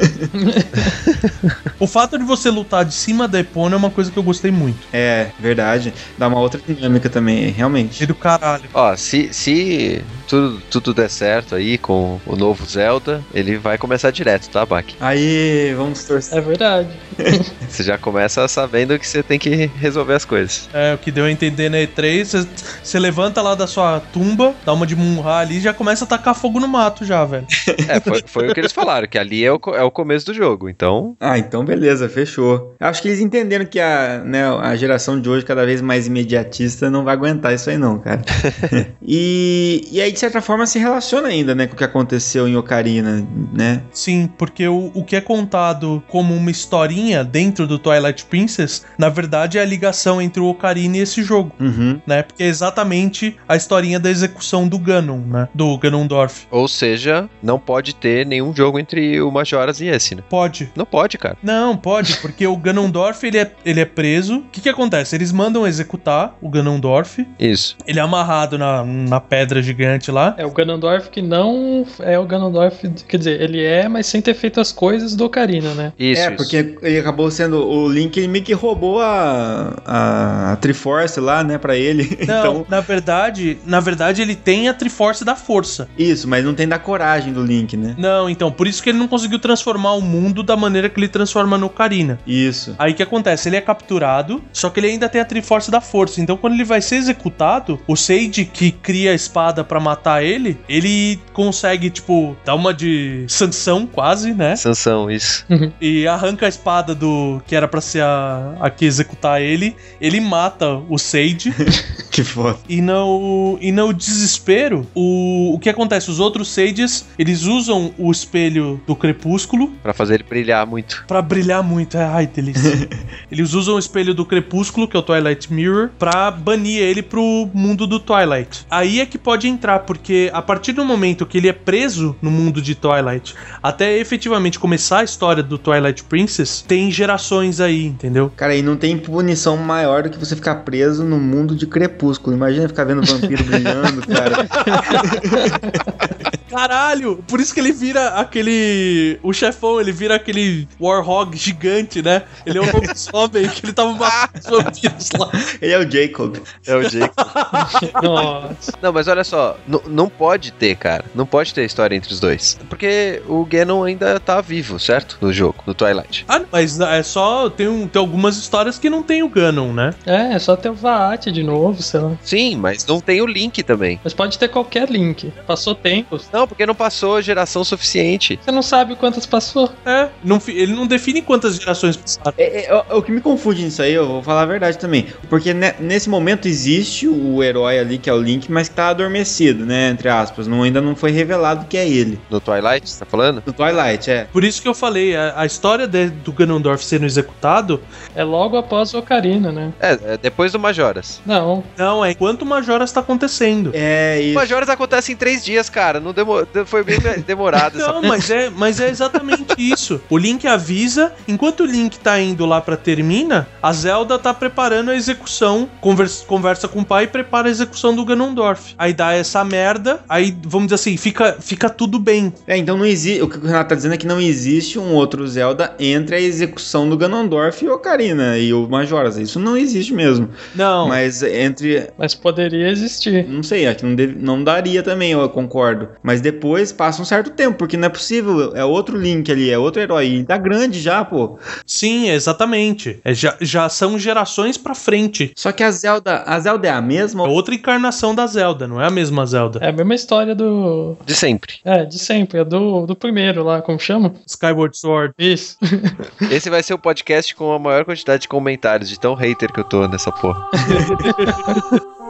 O fato de você lutar de cima da Epona é uma coisa que eu gostei muito. É, verdade. Dá uma outra dinâmica também, realmente. E do caralho. Ó, se, se tudo, tudo der certo aí com o novo Zelda, ele vai começar direto, tá, Bak? Aí, vamos torcer. É verdade. Você já começa sabendo que você tem que resolver as coisas. É, o que deu a entender na E3, você- você levanta lá da sua tumba, dá uma de Munra ali e já começa a tacar fogo no mato já, velho. É, foi, foi o que eles falaram, que ali é o, é o começo do jogo, então. Ah, então beleza, fechou. Acho que eles entenderam que a, né, a geração de hoje, cada vez mais imediatista, não vai aguentar isso aí não, cara. e, e aí, de certa forma, se relaciona ainda, né, com o que aconteceu em Ocarina, né? Sim, porque o, o que é contado como uma historinha dentro do Twilight Princess, na verdade é a ligação entre o Ocarina e esse jogo. Uhum. Né, porque é exatamente a historinha da execução do Ganon, né? Do Ganondorf. Ou seja, não pode ter nenhum jogo entre o Majoras e esse, né? Pode. Não pode, cara. Não, pode, porque o Ganondorf ele é, ele é preso. O que, que acontece? Eles mandam executar o Ganondorf. Isso. Ele é amarrado na, na pedra gigante lá. É o Ganondorf que não é o Ganondorf. Quer dizer, ele é, mas sem ter feito as coisas do Ocarina, né? Isso, é, isso. porque ele acabou sendo. O Link ele meio que roubou a, a, a Triforce lá, né, pra ele. Não, então, na verdade, na verdade ele tem a Triforce da Força. isso, mas não tem da coragem do Link, né? Não, então, por isso que ele não conseguiu transformar o mundo da maneira que ele transforma no Ocarina. Isso. Aí o que acontece? Ele é capturado, só que ele ainda tem a Triforce da Força. Então, quando ele vai ser executado, o Sage que cria a espada pra matar ele, ele consegue, tipo, dar uma de sanção quase, né? Sansão, isso. E arranca a espada do que era pra ser a, a que executar ele. Ele mata o Sage. Que foda. E no, e no desespero, o, o que acontece? Os outros Sages, eles usam o espelho do crepúsculo Pra fazer ele brilhar muito. Pra brilhar muito. É, ai, delícia. Eles usam o espelho do crepúsculo, que é o Twilight Mirror, pra banir ele pro mundo do Twilight. Aí é que pode entrar, porque a partir do momento que ele é preso no mundo de Twilight, até efetivamente começar a história do Twilight Princess, tem gerações aí, entendeu? Cara, e não tem punição maior do que você ficar preso no mundo de crepúsculo. Imagina ficar vendo vampiro brilhando, cara. Caralho! Por isso que ele vira aquele. O chefão, ele vira aquele Warhog gigante, né? Ele é um lobisomem que ele tava matando os vampiros lá. Ele é o Jacob. É o Jake. Nossa. Não, mas olha só, não pode ter, cara. Não pode ter história entre os dois. Porque o Ganon ainda tá vivo, certo? No jogo, no Twilight. Ah, mas é só. Tem, um- tem algumas histórias que não tem o Ganon, né? É, é só ter o Vaat de novo, sei lá. Sim, mas não tem o Link também. Mas pode ter qualquer link. Passou tempos. Não, porque não passou geração suficiente. Você não sabe quantas passou. É. Não, ele não define quantas gerações passaram. É, é, é, o que me confunde nisso aí, eu vou falar a verdade também. Porque ne- nesse momento existe o herói ali, que é o Link, mas que tá adormecido, né? Entre aspas. Não, ainda não foi revelado que é ele. No Twilight, você tá falando? No Twilight, é. Por isso que eu falei, a, a história de- do Ganondorf sendo executado, É logo após o Ocarina, né? É, é depois do Majoras. Não. não, é enquanto o Majoras tá acontecendo. É O isso. Majoras acontece em três dias, cara. Não demo... Foi bem demorado essa Não, mas é, mas é exatamente isso. O Link avisa, enquanto o Link tá indo lá pra Termina, a Zelda tá preparando a execução, conversa, conversa com o pai e prepara a execução do Ganondorf. Aí dá essa merda, aí vamos dizer assim, fica, fica tudo bem. É, então não existe. O que o Renato tá dizendo é que não existe um outro Zelda entre a execução do Ganondorf e o Ocarina e o Majoras. Isso não existe mesmo. Não, Mas entre. Mas poderia existir. Não sei, acho que não, deve- não daria também, eu concordo. Mas depois passa um certo tempo, porque não é possível. É outro Link ali, é outro herói. Ele tá grande já, pô. Sim, exatamente. É, já, já são gerações pra frente. Só que a Zelda, a Zelda é a É mesma? outra encarnação da Zelda, não é a mesma Zelda. É a mesma história do. De sempre. É, de sempre. É do, do primeiro lá, como chama? Skyward Sword. Isso. Esse vai ser o podcast com a maior quantidade de comentários, de tão hater que eu tô nessa porra.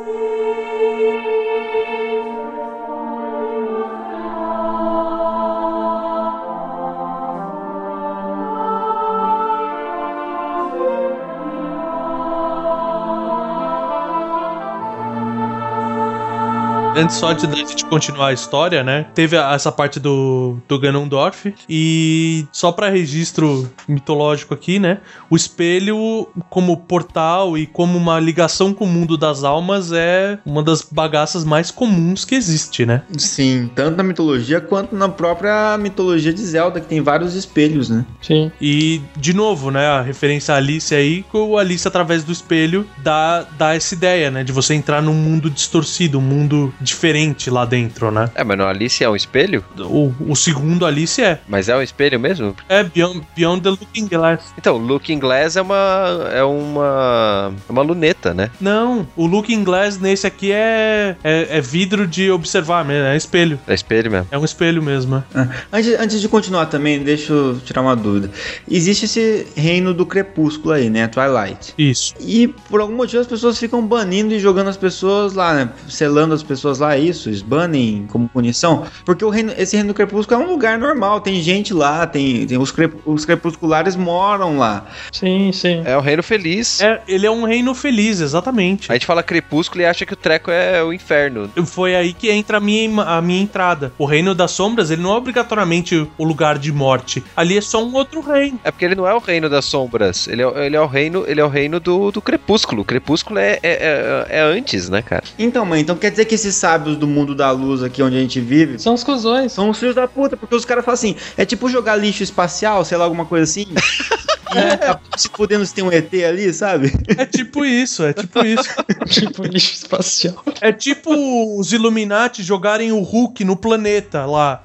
Antes só de da gente continuar a história, né? Teve a- essa parte do, do Ganondorf. E só pra registro mitológico aqui, né? O espelho, como portal e como uma ligação com o mundo das almas, é uma das bagaças mais comuns que existe, né? Sim, tanto na mitologia quanto na própria mitologia de Zelda, que tem vários espelhos, né? Sim. E, de novo, né, a referência à Alice aí, que o Alice, através do espelho, dá, dá essa ideia, né, de você entrar num mundo distorcido, um mundo diferente lá dentro, né? É, mas no Alice é um espelho? O, o segundo Alice é. Mas é um espelho mesmo? É Beyond, Beyond the Looking Glass. Então, Looking Glass é uma. é uma. é uma luneta, né? Não, o Looking Glass nesse aqui é, é, é vidro de observar mesmo, é espelho. É espelho mesmo. É um espelho mesmo. é. Ah, Antes, antes de continuar também, deixa eu tirar uma dúvida. Existe esse reino do crepúsculo aí, né? Twilight. Isso. E por algum motivo as pessoas ficam banindo e jogando as pessoas lá, né? Selando as pessoas lá, isso, eles banem como punição. Porque o reino, esse reino do crepúsculo é um lugar normal, tem gente lá, tem, tem os, crep- os crepusculares moram lá. Sim, sim. É um reino feliz. É, ele é um reino feliz, exatamente. A gente fala crepúsculo e acha que o treco é o inferno. Foi aí que entra a minha, a minha entrada. O reino das sombras, ele não é obrigatoriamente o lugar de morte. Ali é só um outro reino. É porque ele não é o reino das sombras. Ele é, ele é o reino, ele é o reino do, do crepúsculo. O crepúsculo é, é, é, é antes, né, cara? Então, mãe, então quer dizer que esses sábios do mundo da luz aqui onde a gente vive São os cuzões. são os filhos da puta, porque os caras falam assim, é tipo jogar lixo espacial, sei lá, alguma coisa assim. É, tá se fudendo se tem um ET ali, sabe? É tipo isso, é tipo isso. tipo lixo espacial. É tipo os Illuminati jogarem o Hulk no planeta lá.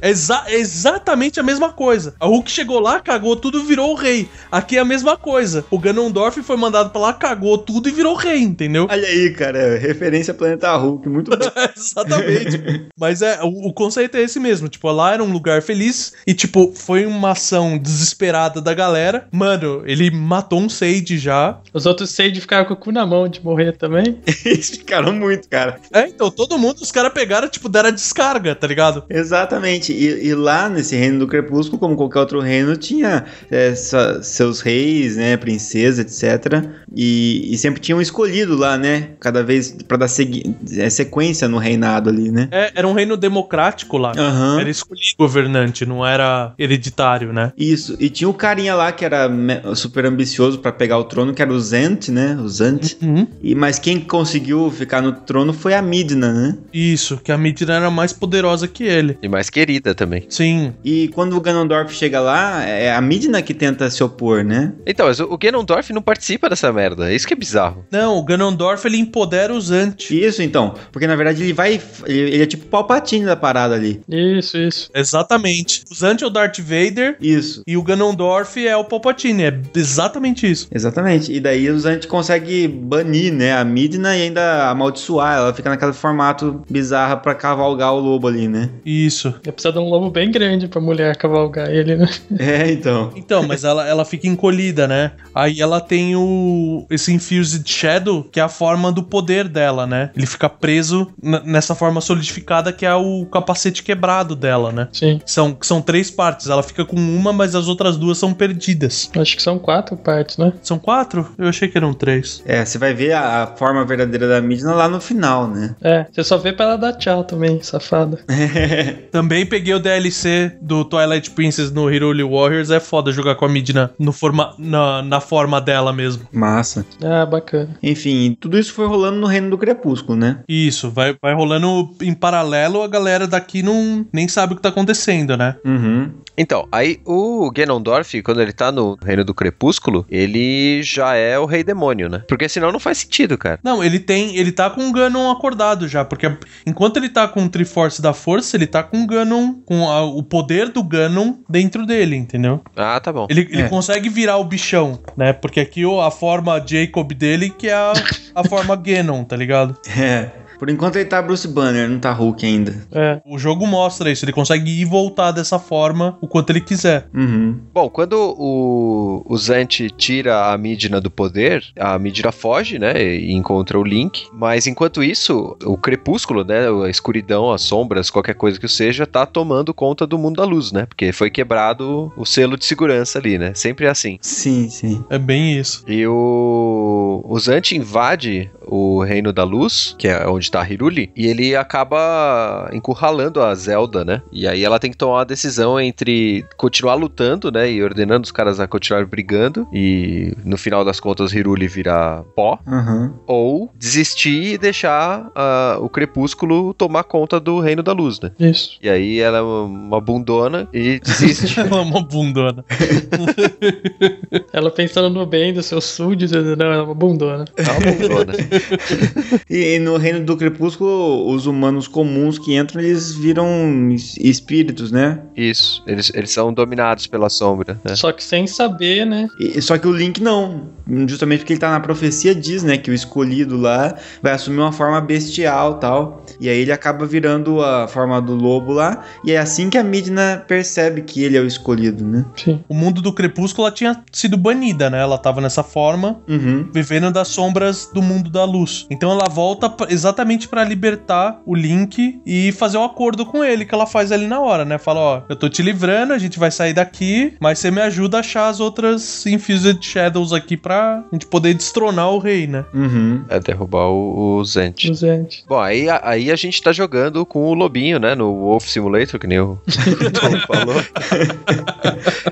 É exa- é exatamente a mesma coisa. A Hulk chegou lá, cagou tudo e virou o rei. Aqui é a mesma coisa. O Ganondorf foi mandado pra lá, cagou tudo e virou rei, entendeu? Olha aí, cara, referência a Planeta Hulk, muito bom. Exatamente. Mas é, o, o conceito é esse mesmo. Tipo, lá era um lugar feliz e, tipo, foi uma ação desesperada da galera. Mano, ele matou um Sage já. Os outros Sage ficaram com o cu na mão de morrer também. Eles ficaram muito, cara. É, então todo mundo, os caras pegaram, tipo, deram a descarga, tá ligado? Exatamente. E, e lá nesse reino do crepúsculo, como qualquer outro reino, tinha é, seus reis, né, princesa, etc. E, e sempre tinham escolhido lá, né, cada vez pra dar é, sequência no reinado ali, né. É, era um reino democrático lá. Aham. Era escolhido governante, não era hereditário, né? Isso, e tinha o carinha lá que era me- super ambicioso pra pegar o trono, que era o Zant, né? O Zant. Uhum. E, mas quem conseguiu ficar no trono foi a Midna, né? Isso, que a Midna era mais poderosa que ele. E mais querida também. Sim. E quando o Ganondorf chega lá, é a Midna que tenta se opor, né? Então, mas o o Ganondorf não participa dessa merda. É isso que é bizarro. Não, o Ganondorf ele empodera os Zant. Isso, então. Porque na verdade ele vai. Ele, ele é tipo o palpatine da parada ali. Isso, isso. Exatamente. O Zant é o Darth Vader Isso. e o Ganondorf é o Palpatine. É exatamente isso. Exatamente. E daí o Zant consegue banir, né, a Midna e ainda amaldiçoar. Ela fica naquele formato bizarro pra cavalgar o lobo ali, né? Isso. Ia precisar de um lobo bem grande pra mulher cavalgar ele, né? É, então. Então, mas ela, ela fica encolhida, né? Aí ela tem o esse Infused Shadow, que é a forma do poder dela, né? Ele fica preso nessa forma solidificada que é o capacete quebrado dela, né? Sim. São, são três partes. Ela fica com uma, mas as outras duas são perdidas. Acho que são quatro partes, né? São quatro? Eu achei que eram três. É, você vai ver a, a forma verdadeira da Midna lá no final, né? É, você só vê pra ela dar tchau também, safada. Também peguei o DLC do Twilight Princess no Hyrule Warriors. É foda jogar com a Midna no forma, na, na forma dela mesmo. Massa. Ah, bacana. Enfim, tudo isso foi rolando no Reino do Crepúsculo, né? Isso, vai, vai rolando em paralelo, a galera daqui não nem sabe o que tá acontecendo, né? Uhum. Então, aí o Ganondorf, quando ele tá no Reino do Crepúsculo, ele já é o Rei Demônio, né? Porque senão não faz sentido, cara. Não, ele tem. Ele tá com o Ganon acordado já. Porque enquanto ele tá com o Triforce da Força, ele tá com o Ganon. Com a- o poder do Ganon dentro dele, entendeu? Ah, tá bom. Ele, ele É. consegue virar o bichão, né? Porque aqui o- a forma Jacob dele que é a, a forma Ganon, tá ligado? É. Por enquanto ele tá Bruce Banner, não tá Hulk ainda. É. O jogo mostra isso. Ele consegue ir e voltar dessa forma o quanto ele quiser. Uhum. Bom, quando o, o Zant tira a Midna do poder, a Midna foge, né, e encontra o Link, mas enquanto isso, o crepúsculo, né, a escuridão, as sombras, qualquer coisa que seja, tá tomando conta do mundo da luz, né, porque foi quebrado o selo de segurança ali, né, sempre é assim. Sim, sim. É bem isso. E o, o Zant invade o Reino da Luz, que é onde tá a Hiruli, e ele acaba encurralando a Zelda, né? E aí ela tem que tomar uma decisão entre continuar lutando, né? E ordenando os caras a continuar brigando, e no final das contas Hiruli virar pó, Uhum. ou desistir e deixar ah, o Crepúsculo tomar conta do Reino da Luz, né? Isso. E aí ela é uma- uma bundona e desiste. Ela é uma bundona. Ela pensando no bem dos seus súditos, não, ela é uma bundona. É uma bundona. E, e no reino do crepúsculo, os humanos comuns que entram, eles viram es- espíritos, né? Isso, eles, eles são dominados pela sombra, né? Só que sem saber, né? E- só que o Link não. Justamente porque ele tá na profecia, diz, né? Que o escolhido lá vai assumir uma forma bestial tal. E aí ele acaba virando a forma do lobo lá. E é assim que a Midna percebe que ele é o escolhido, né? Sim. O mundo do Crepúsculo ela tinha sido banida, né? Ela tava nessa forma, Uhum. vivendo das sombras do mundo da luz. Então ela volta exatamente pra libertar o Link e fazer um acordo com ele, que ela faz ali na hora, né? Fala, ó, eu tô te livrando, a gente vai sair daqui, mas você me ajuda a achar as outras Infused Shadows aqui pra gente poder destronar o rei, né? Uhum. É derrubar o, o Zant. Gente. Bom, aí, a- aí a gente tá jogando com o Lobinho, né? No Wolf Simulator, que nem o Tom falou.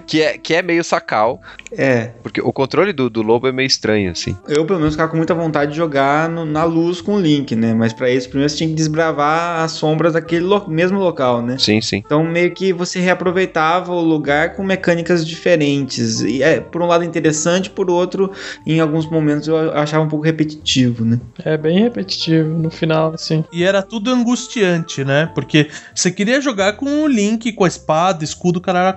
que, é, que é meio sacal, É. porque o controle do, do lobo é meio estranho, assim. Eu, pelo menos, ficava com muita vontade de jogar no- na luz com o Link, né? Mas pra isso, primeiro você tinha que desbravar as sombras daquele lo- mesmo local, né? Sim, sim. Então, meio que você reaproveitava o lugar com mecânicas diferentes. E é, por um lado, interessante, por outro, em alguns momentos eu achava um pouco repetitivo, né? É bem repetitivo no final, assim. E era tudo angustiante, né? Porque você queria jogar com o Link, com a espada, escudo, caralho.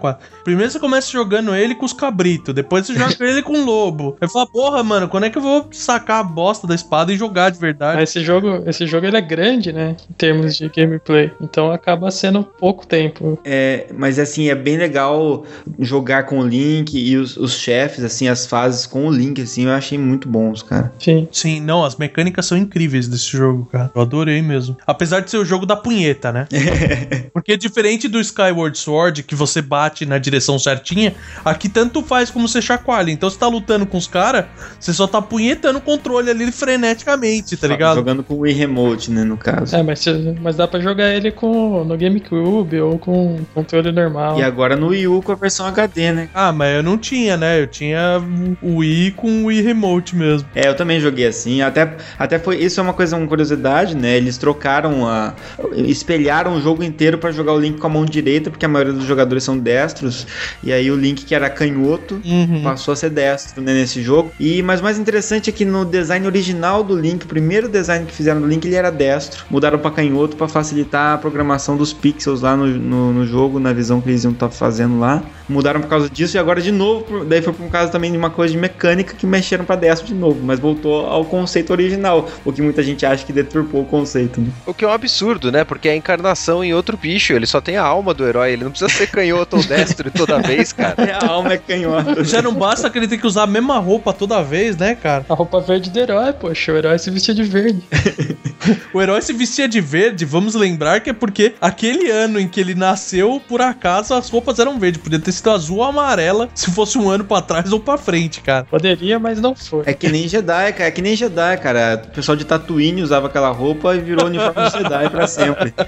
Primeiro você começa jogando ele com os cabritos, depois você joga ele com o lobo. Aí fala, porra, mano, quando é que eu vou sacar a bosta da espada e jogar de verdade? Mas esse jogo, esse jogo ele é grande, né? Em termos de gameplay. Então acaba sendo pouco tempo. É, mas assim, é bem legal jogar com o Link e os, os chefes, assim, as fases com o Link, assim, eu achei muito bons, cara. Enfim. Sim, não, as mecânicas são incríveis desse jogo, cara. Eu adorei mesmo. Apesar de ser o jogo da punheta, né? Porque diferente do Skyward Sword, que você bate na direção certinha, aqui tanto faz como você chacoalha. Então você tá lutando com os caras, você só tá punhetando o controle ali freneticamente, tá ligado? Jogando com o Wii Remote, né, no caso. É, mas, mas dá pra jogar ele com no GameCube ou com controle normal. E agora no Wii U com a versão HD, né? Ah, mas eu não tinha, né? Eu tinha o Wii com o Wii Remote mesmo. É, eu também joguei assim. Até, até foi. Isso é uma coisa, uma curiosidade, né? Eles trocaram a. espelharam o jogo inteiro pra jogar o Link com a mão direita, porque a maioria dos jogadores são destros. E aí o Link, que era canhoto, Uhum. passou a ser destro né, nesse jogo. E mas o mais interessante é que no design original do Link, o primeiro design que fizeram do Link, ele era destro. Mudaram pra canhoto pra facilitar a programação dos pixels lá no, no, no jogo, na visão que eles iam estar fazendo lá. Mudaram por causa disso e agora de novo, por- daí foi por causa também de uma coisa de mecânica que mexeram pra destro de novo, mas voltou ao conceito original, o que muita gente acha que deturpou o conceito. Né? O que é um absurdo, né? Porque é a encarnação em outro bicho. Ele só tem a alma do herói. Ele não precisa ser canhoto ou destro toda vez, cara. É, a alma é canhota. Já não basta que ele tem que usar a mesma roupa toda vez, né, cara? A roupa verde do herói, poxa, o herói se vestia de verde. O herói se vestia de verde, vamos lembrar que é porque aquele ano em que ele nasceu, por acaso as roupas eram verdes. Podia ter sido azul ou amarela se fosse um ano pra trás ou pra frente, cara. Poderia, mas não foi. É que nem Jedi, cara. É que nem Jedi, cara. O pessoal de Tatooine usava aquela roupa e virou uniforme de Jedi pra sempre.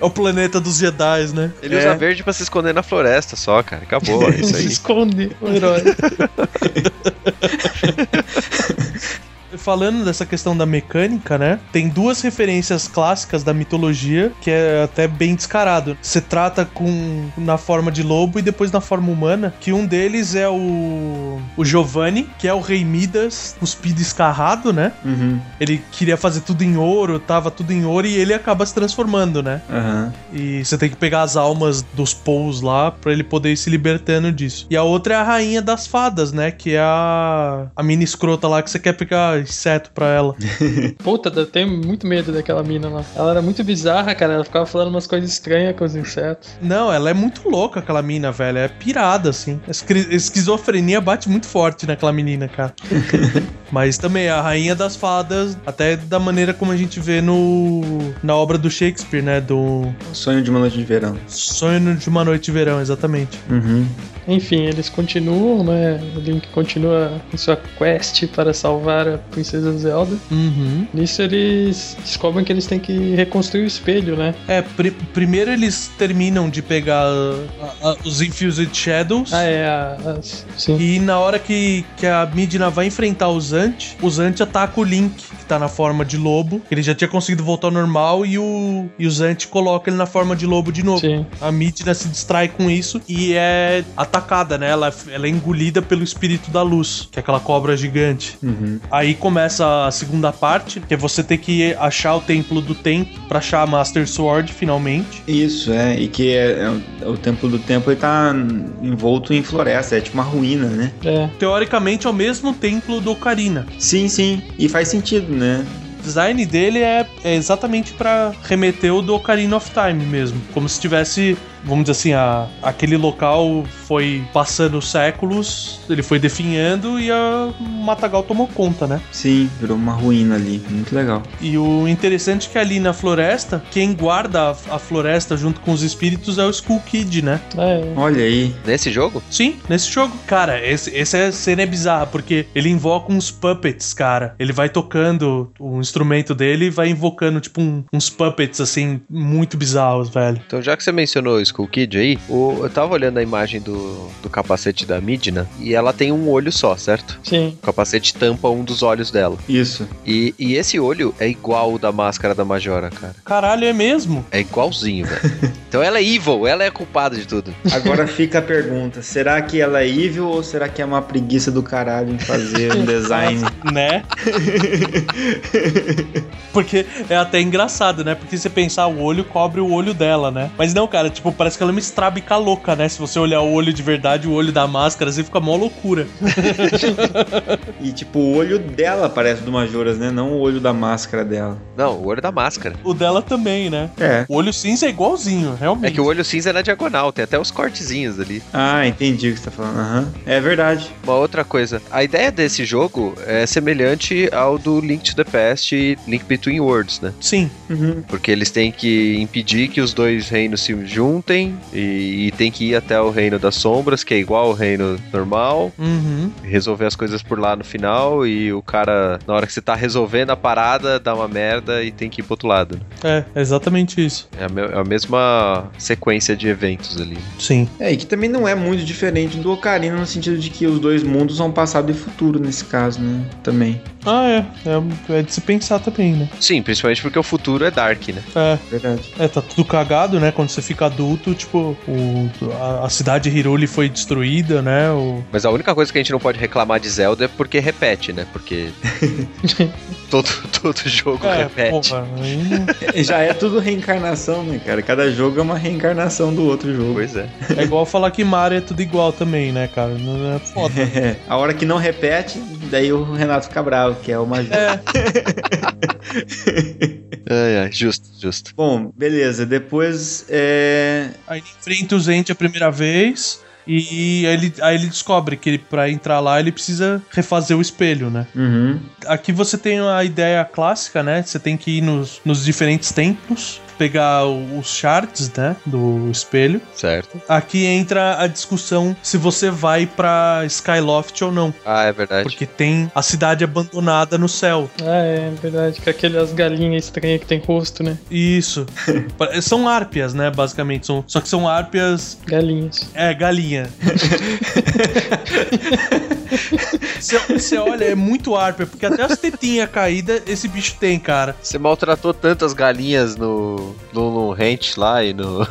É o planeta dos Jedi, né? Ele É. usa verde pra se esconder na floresta só, cara. Acabou, é isso se aí. esconde o herói. Falando dessa questão da mecânica, né? Tem duas referências clássicas da mitologia que é até bem descarado. Você trata com na forma de lobo e depois na forma humana, que um deles é o o Giovanni, que é o rei Midas, cuspido escarrado, né? Uhum. Ele queria fazer tudo em ouro, tava tudo em ouro e ele acaba se transformando, né? Aham. E você tem que pegar as almas dos Pous lá pra ele poder ir se libertando disso. E a outra é a rainha das fadas, né? Que é a, a mini escrota lá que você quer pegar inseto pra ela. Puta, eu tenho muito medo daquela mina lá. Ela era muito bizarra, cara. Ela ficava falando umas coisas estranhas com os insetos. Não, ela é muito louca, aquela mina, velho. É pirada, assim. A esquizofrenia bate muito forte naquela menina, cara. Mas também a rainha das fadas, até da maneira como a gente vê no na obra do Shakespeare, né? Do Sonho de uma noite de verão. Sonho de uma noite de verão, exatamente. Uhum. Enfim, eles continuam, né? O Link continua em sua quest para salvar a Princesa Zelda. Uhum. Nisso eles descobrem que eles têm que reconstruir o espelho, né? É, pri- primeiro eles terminam de pegar a- a- os Infused Shadows. Ah, é. A, sim. E na hora que, que a Midna vai enfrentar o Zant, o Zant ataca o Link, que tá na forma de lobo. Ele já tinha conseguido voltar ao normal e o, e o Zant coloca ele na forma de lobo de novo. Sim. A Midna se distrai com isso e é atacada, né? Ela, ela é engolida pelo espírito da luz, que é aquela cobra gigante. Uhum. Aí começa a segunda parte, que é você ter que achar o templo do tempo pra achar a Master Sword finalmente. Isso, é. E que é, é o, Templo do Tempo ele tá envolto em floresta, é tipo uma ruína, né? É. Teoricamente é o mesmo templo do Ocarina. Sim, sim. E faz sentido, né? O design dele é, é exatamente pra remeter o do Ocarina of Time mesmo. Como se tivesse, vamos dizer assim, a, aquele local foi passando séculos, ele foi definhando e a Matagal tomou conta, né? Sim, virou uma ruína ali. Muito legal. E o interessante é que ali na floresta, quem guarda a, a floresta junto com os espíritos é o Skull Kid, né? É. Olha aí. Nesse jogo? Sim, nesse jogo. Cara, esse, esse é cena é bizarra, porque ele invoca uns puppets, cara. Ele vai tocando o instrumento dele e vai invocando, tipo, um- uns puppets, assim, muito bizarros, velho. Então, já que você mencionou o Skull Kid aí, o- eu tava olhando a imagem do, do capacete da Midna e ela tem um olho só, certo? Sim. O capacete tampa um dos olhos dela. Isso. E, e esse olho é igual o da máscara da Majora, cara. Caralho, é mesmo? É igualzinho, velho. Então ela é evil, ela é a culpada de tudo. Agora fica a pergunta: será que ela é evil ou será que é uma preguiça do caralho em fazer um design? Né? Porque é até engraçado, né? Porque você pensar o olho cobre o olho dela, né? Mas não, cara, tipo, parece que ela é uma estrábica louca, né? Se você olhar o olho de verdade, o olho da máscara, você fica mó loucura. e tipo, o olho dela parece do Majoras, né? Não o olho da máscara dela. Não, o olho da máscara. O dela também, né? É. O olho cinza é igualzinho, realmente. É que o olho cinza é na diagonal, tem até os cortezinhos ali. Ah, entendi o que você tá falando. Aham. É verdade. Uma outra coisa, a ideia desse jogo é semelhante ao do Link to the Past e Link Between Worlds, né? Sim. Uhum. Porque eles têm que impedir que os dois reinos se juntem e, e tem que ir até o reino das sombras, que é igual ao reino normal, Uhum. resolver as coisas por lá no final e o cara, na hora que você tá resolvendo a parada, dá uma merda e tem que ir pro outro lado. né? É, exatamente isso. É a, é a mesma sequência de eventos ali. Sim. É, e que também não é muito diferente do Ocarina no sentido de que os dois mundos são passado e futuro nesse caso, né? Também. Ah, é. É, é de se pensar também, né? Sim, principalmente porque o futuro é Dark, né? É. Verdade. É, tá tudo cagado, né? Quando você fica adulto, tipo, o, a, a cidade de Hyrule foi destruída, né? O, Mas a única coisa que a gente não pode reclamar de Zelda é porque repete, né? Porque todo, todo jogo é, repete. porra, aí Já é tudo reencarnação, né, cara? Cada jogo é uma reencarnação do outro jogo. Pois é. é igual falar que Mario é tudo igual também, né, cara? Não é foda. É, a hora que não repete, daí o Renato fica bravo, que é o Major. É, ai, justo, justo. Bom, beleza. Depois é. aí ele enfrenta o Zente a primeira vez. E aí ele, aí ele descobre que ele, pra entrar lá ele precisa refazer o espelho, né? Uhum. Aqui você tem a ideia clássica, né? Você tem que ir nos, nos diferentes templos. Pegar os charts, né, do espelho. Certo. Aqui entra a discussão se você vai pra Skyloft ou não, Ah, é verdade. porque tem a cidade abandonada no céu. Ah, é verdade. Com aquelas galinhas estranhas que tem rosto, né? Isso. São árpias, né, basicamente. São, só que são árpias. Galinhas. É, galinha. Você olha, é muito árpia, porque até as tetinhas caídas esse bicho tem, cara. Você maltratou tantas galinhas no, no, no Ranch lá e no.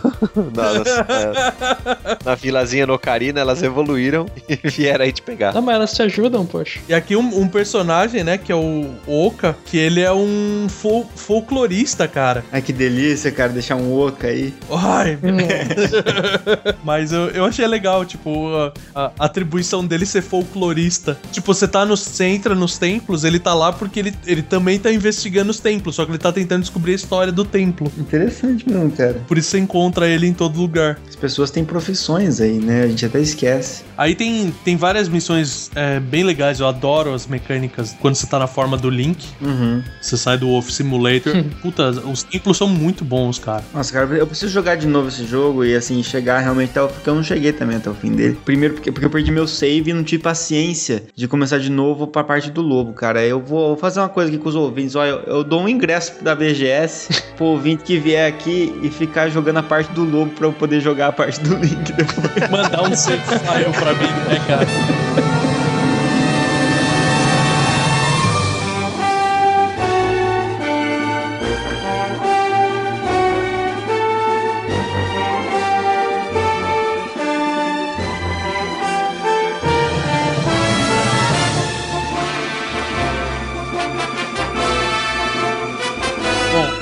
na, na, na vilazinha no Ocarina, elas evoluíram e vieram aí te pegar. Não, mas elas te ajudam, poxa. E aqui um, um personagem, né, que é o Oka, que ele é um fol- folclorista, cara. Ai, que delícia, cara, deixar um oca aí. Ai, Mas eu, eu achei legal, tipo, a, a atribuição dele ser folclorista. Tipo, você tá no, você entra nos templos, ele tá lá porque ele, ele também tá investigando os templos, só que ele tá tentando descobrir a história do templo. Interessante mesmo, cara. Por isso você encontra ele em todo lugar. As pessoas têm profissões aí, né? A gente até esquece. Aí tem, tem várias missões é, bem legais, eu adoro as mecânicas quando você tá na forma do Link. Uhum. Você sai do Wolf Simulator. Puta, os templos são muito bons, cara. Nossa, cara, eu preciso jogar de novo esse jogo e assim, chegar realmente até o. Porque eu não cheguei também até o fim dele. Primeiro porque, porque eu perdi meu save e não tive paciência de começar de novo pra parte do lobo, cara. Eu vou fazer uma coisa aqui com os ouvintes. Olha, eu, eu dou um ingresso da BGS pro ouvinte que vier aqui e ficar jogando a parte do lobo pra eu poder jogar a parte do Link depois. Mandar um save file pra mim, né, cara?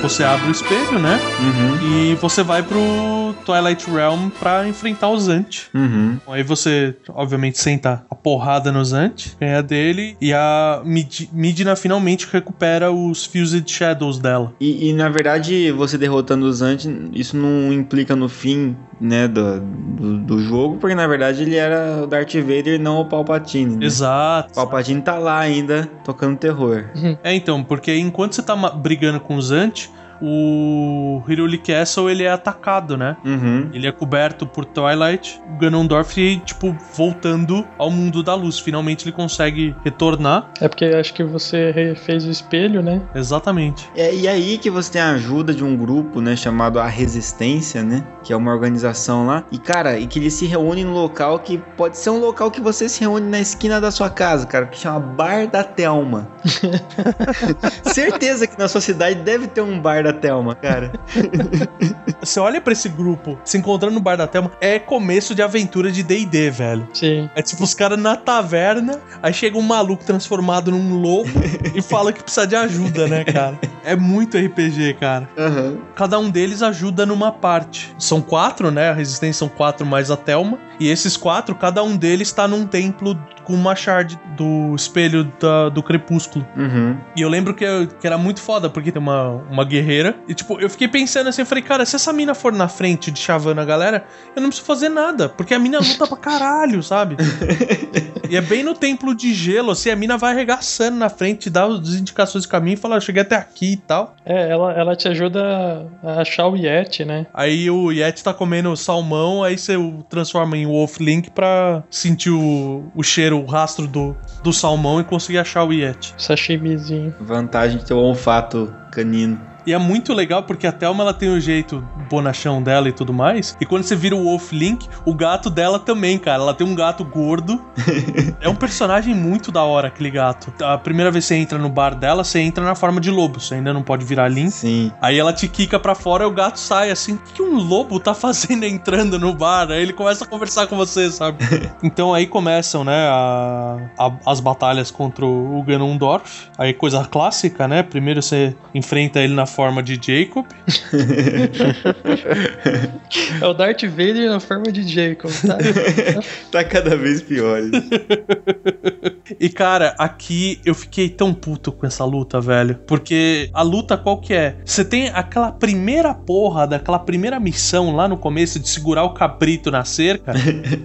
você abre o espelho, né? Uhum, E você vai pro Twilight Realm pra enfrentar o Zant. uhum. Aí você, obviamente, senta porrada no Zant, ganha dele, e a Mid- Midna finalmente recupera os Fused Shadows dela. E, e, na verdade, você derrotando os antes, isso não implica no fim, né, do, do, do jogo, porque na verdade ele era o Darth Vader e não o Palpatine. Né? O Exato. Palpatine tá lá ainda, tocando terror. É, então, porque enquanto você tá brigando com o Zant, o Hiruli Castle, ele é atacado, né? Uhum. Ele é coberto por Twilight, o Ganondorf, tipo, voltando ao mundo da luz. Finalmente ele consegue retornar. É porque acho que você refez o espelho, né? Exatamente. É, e aí que você tem a ajuda de um grupo, né, chamado A Resistência, né, que é uma organização lá. E, cara, e que eles se reúnem no local que pode ser um local que você se reúne na esquina da sua casa, cara, que chama Bar da Telma. Certeza que na sua cidade deve ter um Bar da Telma, cara. Você olha pra esse grupo se encontrando no Bar da Telma, é começo de aventura de D&D, velho. Sim. É tipo os caras na taverna, aí chega um maluco transformado num lobo e fala que precisa de ajuda, né, cara? É muito RPG, cara. Aham. Cada um deles ajuda numa parte. São quatro, né? A resistência são quatro mais a Thelma. E esses quatro, cada um deles tá num templo com uma shard do espelho da- do crepúsculo. Uhum. E eu lembro que, eu- que era muito foda, porque tem uma, uma guerreira. E, tipo, eu fiquei pensando assim, eu falei, cara, se essa mina for na frente de chavando a galera, eu não preciso fazer nada. Porque a mina luta pra caralho, sabe? e é bem no templo de gelo, assim, a mina vai arregaçando na frente, dá as indicações de caminho e fala, eu cheguei até aqui e tal. É, ela, ela te ajuda a achar o Yeti, né? Aí o Yeti tá comendo salmão, aí você o transforma em Wolf Link pra sentir o, o cheiro, o rastro do, do salmão e conseguir achar o Yeti. Sashimizinho. Vantagem de ter o olfato canino. E é muito legal porque a Thelma ela tem o jeito bonachão dela e tudo mais. E quando você vira o Wolf Link, o gato dela também, cara. Ela tem um gato gordo. é um personagem muito da hora, aquele gato. A primeira vez que você entra no bar dela, você entra na forma de lobo. Você ainda não pode virar Link. Sim. Aí ela te quica pra fora e o gato sai assim. O que que um lobo tá fazendo entrando no bar? Aí ele começa a conversar com você, sabe? então aí começam, né, a- a- as batalhas contra o Ganondorf. Aí coisa clássica, né? Primeiro você enfrenta ele na forma de Jacob. É o Darth Vader na forma de Jacob, tá? Tá cada vez pior. E cara, aqui eu fiquei tão puto com essa luta, velho. Porque a luta qual que é? Você tem aquela primeira porra daquela primeira missão lá no começo de segurar o cabrito na cerca.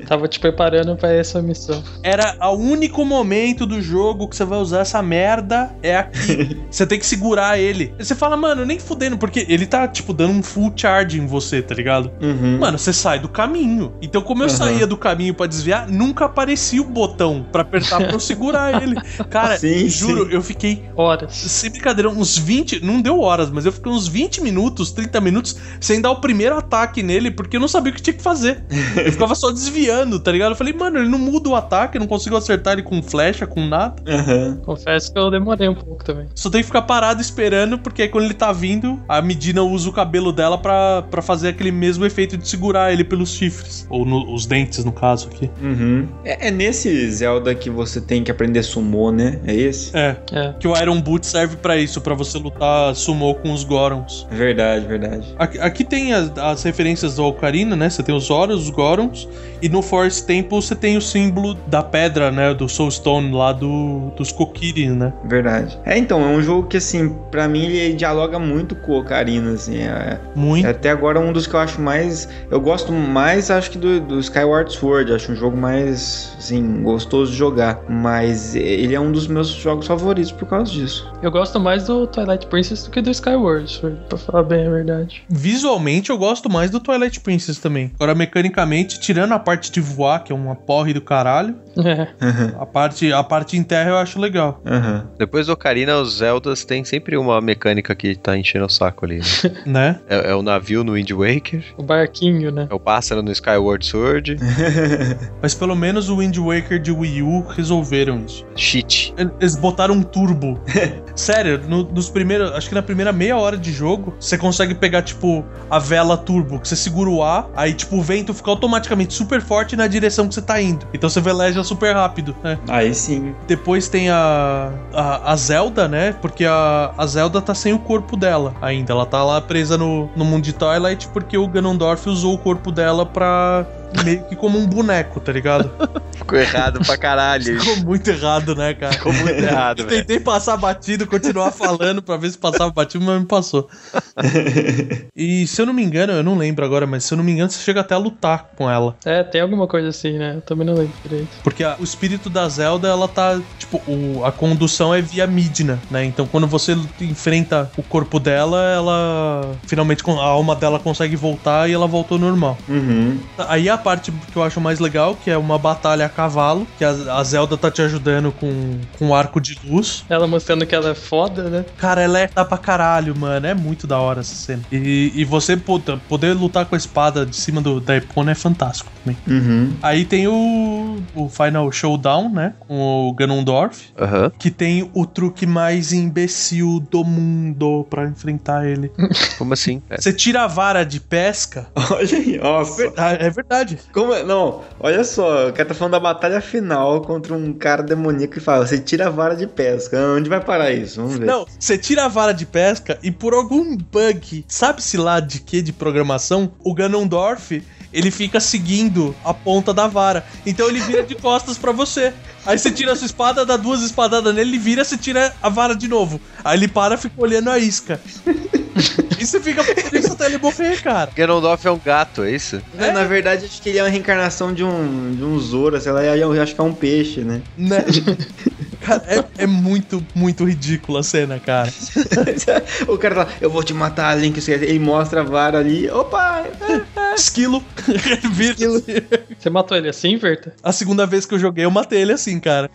Tava te preparando pra essa missão. Era o único momento do jogo que você vai usar essa merda é aqui. você tem que segurar ele. Você fala, mano, mano, nem fudendo, porque ele tá, tipo, dando um full charge em você, tá ligado? Uhum. Mano, você sai do caminho. Então, como eu Aham. saía do caminho pra desviar, nunca aparecia o botão pra apertar pra eu segurar ele. Cara, Sim, juro, sim. eu fiquei Horas. sem brincadeira, uns 20, não deu horas, mas eu fiquei uns 20 minutos, 30 minutos sem dar o primeiro ataque nele, porque eu não sabia o que tinha que fazer. Eu ficava só desviando, tá ligado? Eu falei, mano, ele não muda o ataque, eu não consigo acertar ele com flecha, com nada. Aham. Confesso que eu demorei um pouco também. Só tem que ficar parado esperando, porque aí quando ele tá vindo, a Medina usa o cabelo dela pra, pra fazer aquele mesmo efeito de segurar ele pelos chifres. Ou no- os dentes, no caso aqui. Uhum. É, é nesse Zelda que você tem que aprender sumô, né? É esse? É, É. que o Iron Boot serve pra isso, pra você lutar sumô com os Gorons. É verdade, verdade. Aqui, aqui tem as, as referências do Ocarina, né? Você tem os Zoros, os Gorons. E no Forest Temple você tem o símbolo da pedra, né? Do Soulstone lá do, dos Kokiri, né? Verdade. É, então, é um jogo que, assim, pra mim ele dialoga muito com o Ocarina, assim. É, Muito. é até agora um dos que eu acho mais. Eu gosto mais, acho que do, do Skyward Sword. Acho um jogo mais, assim, gostoso de jogar. Mas ele é um dos meus jogos favoritos por causa disso. Eu gosto mais do Twilight Princess do que do Skyward Sword, pra falar bem a verdade. Visualmente eu gosto mais do Twilight Princess também. Agora, mecanicamente, tirando a parte de voar, que é uma porre do caralho, É. a parte, a parte em terra eu acho legal, Aham. Depois do Ocarina, os Zeldas tem sempre uma mecânica que tá enchendo o saco ali. né? né? é, é o navio no Wind Waker, O barquinho, né? é o pássaro no Skyward Sword, Mas pelo menos o Wind Waker de Wii U resolveram isso. cheat. Eles botaram um turbo. Sério, no- nos primeiros. Acho que na primeira meia hora de jogo, você consegue pegar, tipo, a vela turbo, que você segura o A, aí, tipo, o vento fica automaticamente super forte na direção que você tá indo. Então você veleja super rápido, né? Aí sim. Depois tem a, a, a Zelda, né? Porque a, a Zelda tá sem o corpo dela ainda. Ela tá lá presa no, no mundo de Twilight porque o Ganondorf usou o corpo dela pra. Meio que como um boneco, tá ligado? Ficou errado pra caralho. Ficou muito errado, né, cara? Ficou muito errado, Eu tentei passar batido, continuar falando pra ver se passava batido, mas não passou. E se eu não me engano, eu não lembro agora, mas se eu não me engano, você chega até a lutar com ela. É, tem alguma coisa assim, né? Eu também não lembro direito. Porque a- o espírito da Zelda, ela tá. Tipo, o- a condução é via Midna, né? Então quando você enfrenta o corpo dela, ela. Finalmente a alma dela consegue voltar e ela voltou normal. Uhum. Aí a parte que eu acho mais legal, que é uma batalha a cavalo, que a, a Zelda tá te ajudando com, com um arco de luz. Ela mostrando que ela é foda, né? Cara, ela é tá pra caralho, mano. É muito da hora essa cena. E, e você puta, poder lutar com a espada de cima do, da Epona é fantástico também. Uhum. Aí tem o, o Final Showdown, né? Com o Ganondorf. Aham. Que tem o truque mais imbecil do mundo pra enfrentar ele. Como assim? É. Você tira a vara de pesca. Olha aí, nossa. Ah, É verdade. Como é? Não, olha só, o cara tá falando da batalha final contra um cara demoníaco e fala: você tira a vara de pesca. Onde vai parar isso? Vamos ver. Não, você tira a vara de pesca e por algum bug, sabe-se lá de que de programação, o Ganondorf, ele fica seguindo a ponta da vara. Então ele vira de costas pra você. Aí você tira a sua espada, dá duas espadadas nele, ele vira, você tira a vara de novo. Aí ele para e fica olhando a isca. e você fica por isso até ele morrer, cara. Ganondorf é um gato, é isso? É, Na verdade, acho que ele é uma reencarnação de um, de um Zora, sei lá, eu acho que é um peixe, né? Né? Cara, é, é muito, muito ridícula a cena, cara. o cara fala, eu vou te matar, Link, ele mostra a vara ali, opa! Esquilo. Vira- Você matou ele assim, Verta? A segunda vez que eu joguei, eu matei ele assim, cara.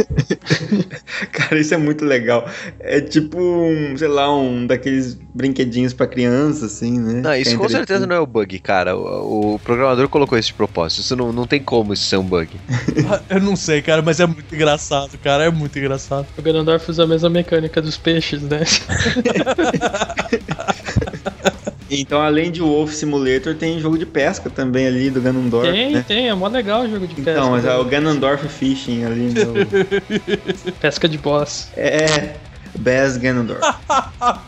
Cara, isso é muito legal. É tipo um, sei lá, um daqueles brinquedinhos pra criança, assim, né? Não, isso é com certeza não é o bug, cara. O, o programador colocou isso de propósito. Isso não, não tem como isso ser um bug. Eu não sei, cara, mas é muito engraçado, cara. É muito engraçado. O Ganondorf usa a mesma mecânica dos peixes, né? Então, além de Wolf Simulator, tem jogo de pesca também ali do Ganondorf, tem, né? tem, é mó legal o jogo de pesca. Então, mas é né? o Ganondorf Fishing ali, né? O- Pesca de boss. É, Bass Ganondorf.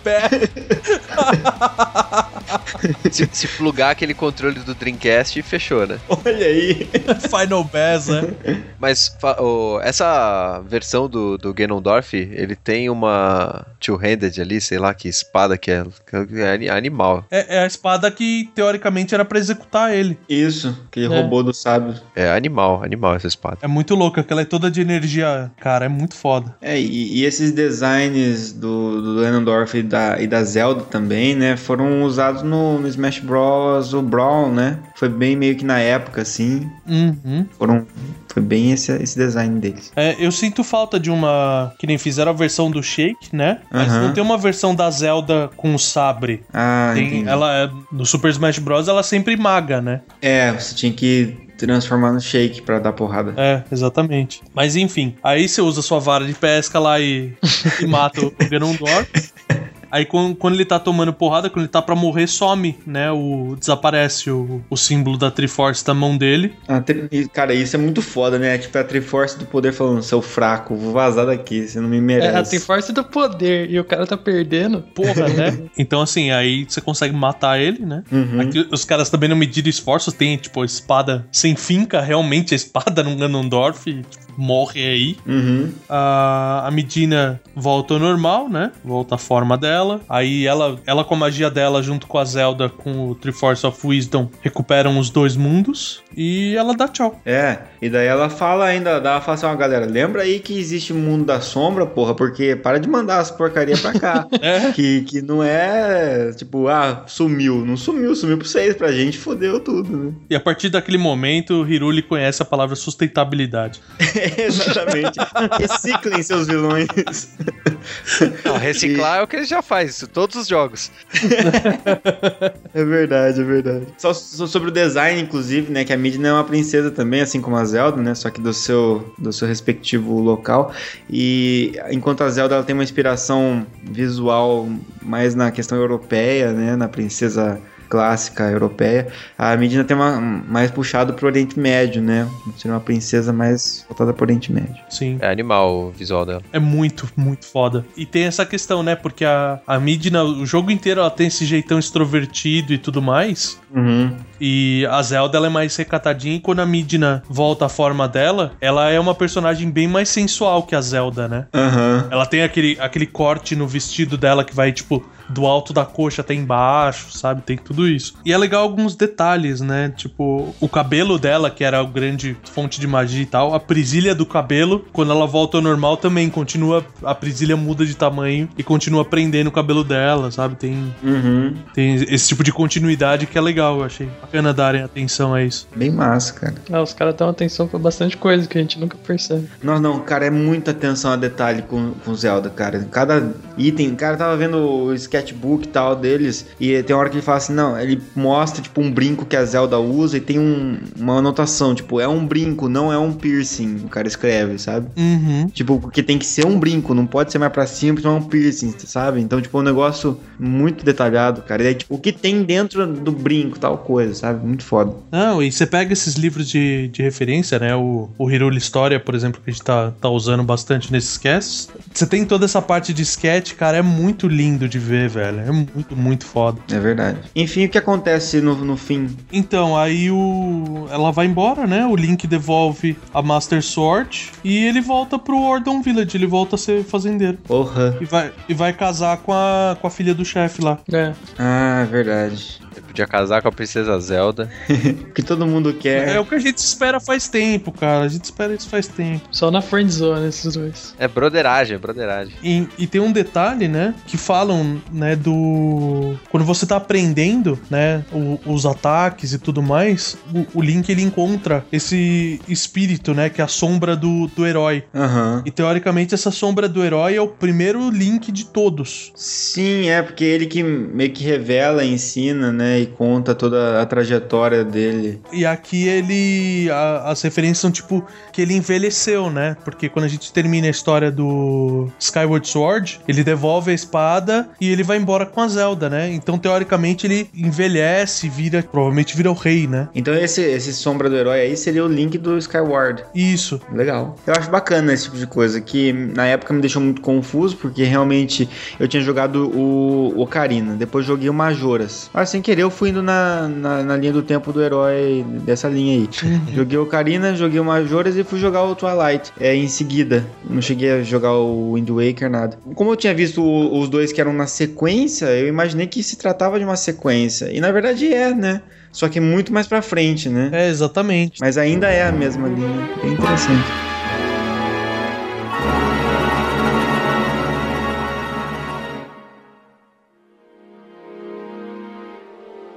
Pé. se, se plugar aquele controle do Dreamcast, fechou, né? Olha aí. Final Bass, né? Mas fa- o- essa versão do, do Ganondorf, ele tem uma two-handed ali, sei lá que espada que é, que é ani- animal. É, é a espada que, teoricamente, era pra executar ele. Isso, aquele É. robô do sábio. É animal, animal essa espada. É muito louco, aquela é toda de energia. Cara, é muito foda. É, e, e esses designs do, do Ganondorf e da, e da Zelda também, né, foram usados no, no Smash Bros. o Brawl, né? Foi bem meio que na época, assim. Uhum. Foram, foi bem esse, esse design deles. É, eu sinto falta de uma. Que nem fizeram a versão do Shake, né? Mas Aham. não tem uma versão da Zelda com o sabre. Ah, Tem, entendi. ela é, no Super Smash Bros. ela é sempre maga, né? É, você tinha que transformar no shake pra dar porrada. É, exatamente. Mas enfim, aí você usa sua vara de pesca lá e, e mata o Ganondorf. Aí quando, quando ele tá tomando porrada, quando ele tá pra morrer, some, né? O, desaparece o, o símbolo da Triforce da mão dele. A tri- Cara, isso é muito foda, né? Tipo, a Triforce do poder falando, seu fraco, vou vazar daqui, você não me É, merece. a tem força do poder e o cara tá perdendo. Porra, né? Então assim, aí você consegue matar ele, né? Uhum. Aqui os caras também não mediram esforços, tem tipo a espada sem finca, realmente a espada no Ganondorf, e, tipo, morre aí. Uhum. A, a Medina volta ao normal, né? Volta à forma dela. Aí ela, ela com a magia dela, junto com a Zelda, com o Triforce of Wisdom, recuperam os dois mundos. E ela dá tchau. É, e daí ela fala ainda, dá fala assim, ó, galera, lembra aí que existe o mundo da sombra, porra, porque para de mandar as porcaria pra cá. É. que, que não é, tipo, ah, sumiu. Não sumiu, sumiu pra vocês, pra gente fodeu tudo, né? E a partir daquele momento, Hiruli conhece a palavra sustentabilidade. Exatamente. Reciclem seus vilões. Não, reciclar é o que ele já faz, isso, todos os jogos. É verdade, é verdade. Só, só sobre o design, inclusive, né? Que a Midna é uma princesa também, assim como a Zelda, né? Só que do seu, do seu respectivo local. E enquanto a Zelda ela tem uma inspiração visual mais na questão europeia, né? Na princesa clássica europeia, a Midna tem uma mais puxado pro Oriente Médio, né? Seria uma princesa mais voltada pro Oriente Médio. Sim. É animal o visual dela. É muito, muito foda. E tem essa questão, né? Porque a, a Midna, o jogo inteiro, ela tem esse jeitão extrovertido e tudo mais. Uhum. E a Zelda ela é mais recatadinha e quando a Midna volta à forma dela, ela é uma personagem bem mais sensual que a Zelda, né? Aham. Ela tem aquele, aquele corte no vestido dela que vai, tipo, do alto da coxa até embaixo, sabe? Tem tudo isso. E é legal alguns detalhes, né? Tipo, o cabelo dela, que era o grande fonte de magia e tal, a presilha do cabelo, quando ela volta ao normal também continua, a presilha muda de tamanho e continua prendendo o cabelo dela, sabe? Tem, Uhum. tem esse tipo de continuidade que é legal, eu achei bacana darem atenção a isso. Bem massa, cara. Ah, os caras dão atenção pra bastante coisa que a gente nunca percebe. Não, não, cara, é muita atenção a detalhe com, com Zelda, cara. Cada item, cara, tava vendo o sketchbook e tal deles, e tem uma hora que ele fala assim, não, ele mostra, tipo, um brinco que a Zelda usa e tem um- uma anotação, tipo, é um brinco, não é um piercing, o cara escreve, sabe? Uhum. Tipo, porque tem que ser um brinco, não pode ser mais pra cima, porque não é um piercing, sabe? Então, tipo, é um negócio muito detalhado, cara. E aí, tipo, o que tem dentro do brinco, tal coisa, sabe? Muito foda. Não, e você pega esses livros de, de referência, né? O, o Hiruli História, por exemplo, que a gente tá, tá usando bastante nesses casts. Você tem toda essa parte de sketch, cara, é muito lindo de ver, velho. É muito, muito foda. É verdade. Enfim, o que acontece no, no fim? Então, aí o. Ela vai embora, né? O Link devolve a Master Sword e ele volta pro Ordon Village, ele volta a ser fazendeiro. Porra. E vai, e vai casar com a, com a filha do chefe lá. É. Ah, verdade. Ele podia casar com a princesa Zelda. O que todo mundo quer. É o que a gente espera faz tempo, cara. A gente espera isso faz tempo. Só na friend zone esses dois. É broderagem, é broderagem. E, e tem um detalhe, né, que falam, né, do... Quando você tá aprendendo, né, o- os ataques e tudo mais, o, o Link, ele encontra esse espírito, né, que é a sombra do, do herói. Aham. E, teoricamente, essa sombra do herói é o primeiro Link de todos. Sim, é porque ele que meio que revela, ensina, né? Né? E conta toda a trajetória dele. E aqui ele. a- as referências são tipo que ele envelheceu, né? Porque quando a gente termina a história do Skyward Sword, ele devolve a espada e ele vai embora com a Zelda, né? Então, teoricamente, ele envelhece, vira. Provavelmente vira o rei, né? Então esse, esse Sombra do Herói aí seria o link do Skyward. Isso. Legal. Eu acho bacana esse tipo de coisa, que na época me deixou muito confuso, porque realmente eu tinha jogado o Ocarina, depois joguei o Majoras. Mas sem querer eu fui indo na, na, na linha do tempo do herói dessa linha aí. joguei o Ocarina, joguei o Majoras e fui jogar o Twilight é, em seguida. Não cheguei a jogar o Wind Waker, nada. Como eu tinha visto os dois que eram na sequência, eu imaginei que se tratava de uma sequência. E na verdade é, né? Só que muito mais pra frente, né? É, exatamente. Mas ainda é a mesma linha. Bem interessante.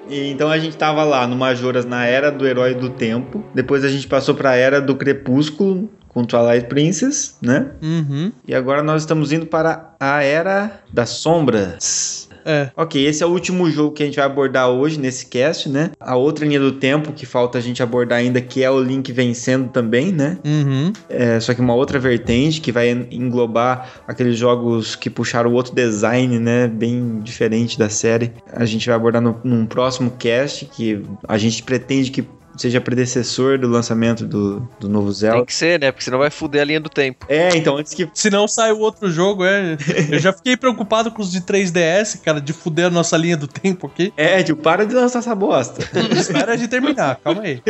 E então a gente tava lá no Majoras na era do Herói do Tempo. Depois a gente passou pra era do Crepúsculo com Twilight Princess, né? Uhum. E agora nós estamos indo para a era das sombras. É. Ok, esse é o último jogo que a gente vai abordar hoje nesse cast, né? A outra linha do tempo que falta a gente abordar ainda, que é o Link vencendo também, né? Uhum. É, só que uma outra vertente que vai englobar aqueles jogos que puxaram outro design, né? Bem diferente da série. A gente vai abordar no, num próximo cast que a gente pretende que seja predecessor do lançamento do, do novo Tem Zelda. que ser, né? Porque senão vai fuder a linha do tempo. É, então antes que Se não sai o outro jogo, é. Eu já fiquei preocupado com os de 3DS, cara, de fuder a nossa linha do tempo aqui. É, tio, para de lançar essa bosta. Espera de terminar, calma aí.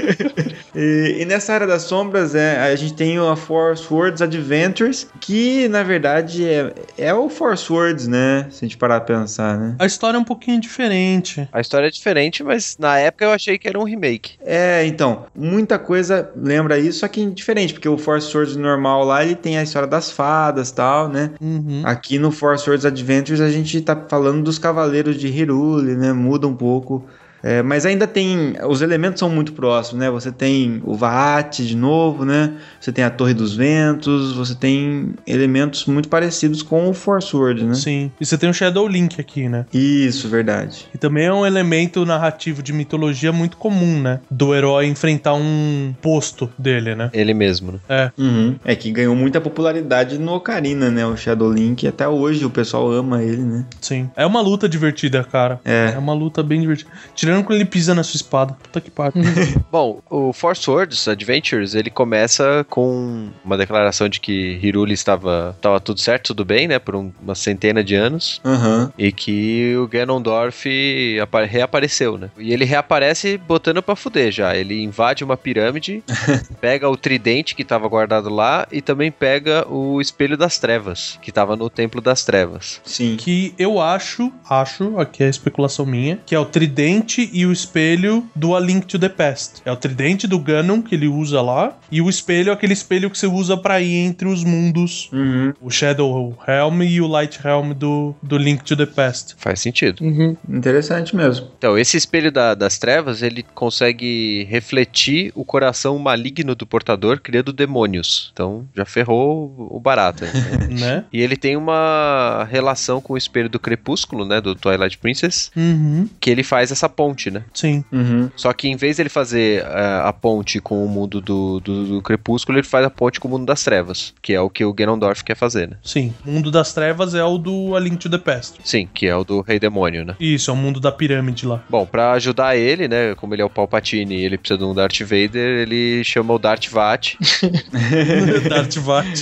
E, e nessa área das sombras, é, a gente tem a Force Words Adventures, que na verdade é, é o Force Words, né? Se a gente parar pra pensar, né? A história é um pouquinho diferente. A história é diferente, mas na época eu achei que era um remake. É, então, muita coisa lembra isso, só que diferente, porque o Force Words normal lá, ele tem a história das fadas e tal, né? Uhum. Aqui no Force Words Adventures a gente tá falando dos Cavaleiros de Hyrule, né? Muda um pouco. É, mas ainda tem. Os elementos são muito próximos, né? Você tem o Vaat de novo, né? Você tem a Torre dos Ventos, você tem elementos muito parecidos com o Force Word, né? Sim. E você tem o Shadow Link aqui, né? Isso, verdade. E também é um elemento narrativo de mitologia muito comum, né? Do herói enfrentar um posto dele, né? Ele mesmo, né? Uhum. É que ganhou muita popularidade no Ocarina, né? O Shadow Link. Até hoje o pessoal ama ele, né? Sim. É uma luta divertida, cara. É. É uma luta bem divertida. Tirando quando ele pisa na sua espada. Puta que pariu. Bom, o Force Words Adventures, ele começa com uma declaração de que Hiruli estava, estava tudo certo, tudo bem, né? Por um- uma centena de anos. Aham. E que o Ganondorf apa- reapareceu, né? E ele reaparece botando pra fuder já. Ele invade uma pirâmide, pega o tridente que tava guardado lá e também pega o espelho das trevas, que tava no Templo das Trevas. Sim. que eu acho, acho, aqui é a especulação minha, que é o tridente e o espelho do A Link to the Past. É o tridente do Ganon que ele usa lá, e o espelho é aquele espelho que você usa pra ir entre os mundos. Uhum. O Shadow Helm e o Light Helm do, do Link to the Past. Faz sentido. Uhum. Interessante mesmo. Então, esse espelho da- das trevas, ele consegue refletir o coração maligno do portador, criando demônios. Então, já ferrou o barato. né? Né? E ele tem uma relação com o espelho do crepúsculo, né, do Twilight Princess, Uhum. que ele faz essa ponte, né? Sim. Uhum. Só que em vez dele fazer eh, a ponte com o mundo do, do, do crepúsculo, ele faz a ponte com o mundo das trevas, que é o que o Ganondorf quer fazer, né? Sim. O mundo das trevas é o do A Link to the Past. Sim, que é o do Rei Demônio, né? Isso, é o mundo da pirâmide lá. Bom, pra ajudar ele, né, como ele é o Palpatine e ele precisa de um Darth Vader, ele chama o Darth Vat, Darth Vader.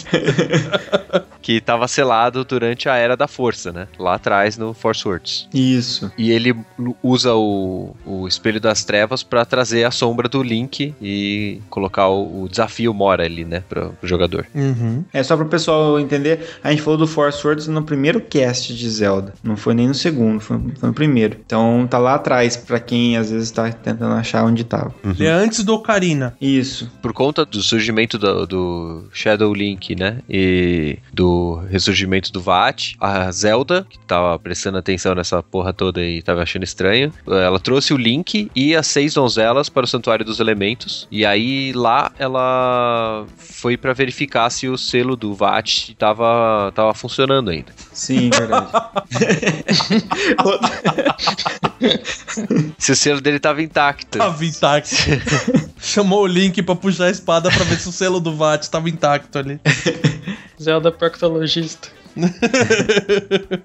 que tava selado durante a Era da Força, né? Lá atrás no Force Words. Isso. E ele usa o, o Espelho das Trevas pra trazer a sombra do Link e colocar o, o desafio Mora ali, né, pro, pro jogador. Uhum. É só para o pessoal entender, a gente falou do Force Words no primeiro cast de Zelda, não foi nem no segundo, foi, foi no primeiro. Então tá lá atrás pra quem às vezes tá tentando achar onde tava. Ele é antes do Ocarina. Isso. Por conta do surgimento do, do Shadow Link, né? E do ressurgimento do Vat, a Zelda, que tava prestando atenção nessa porra toda e tava achando estranho, ela trouxe o Link e as seis donzelas para o Santuário dos Elementos. E aí lá ela foi pra verificar se o selo do VAT tava, tava funcionando ainda. Sim, verdade. Se o selo dele tava intacto. Tava intacto. Chamou o Link pra puxar a espada pra ver se o selo do VAT tava intacto ali. Zelda proctologista.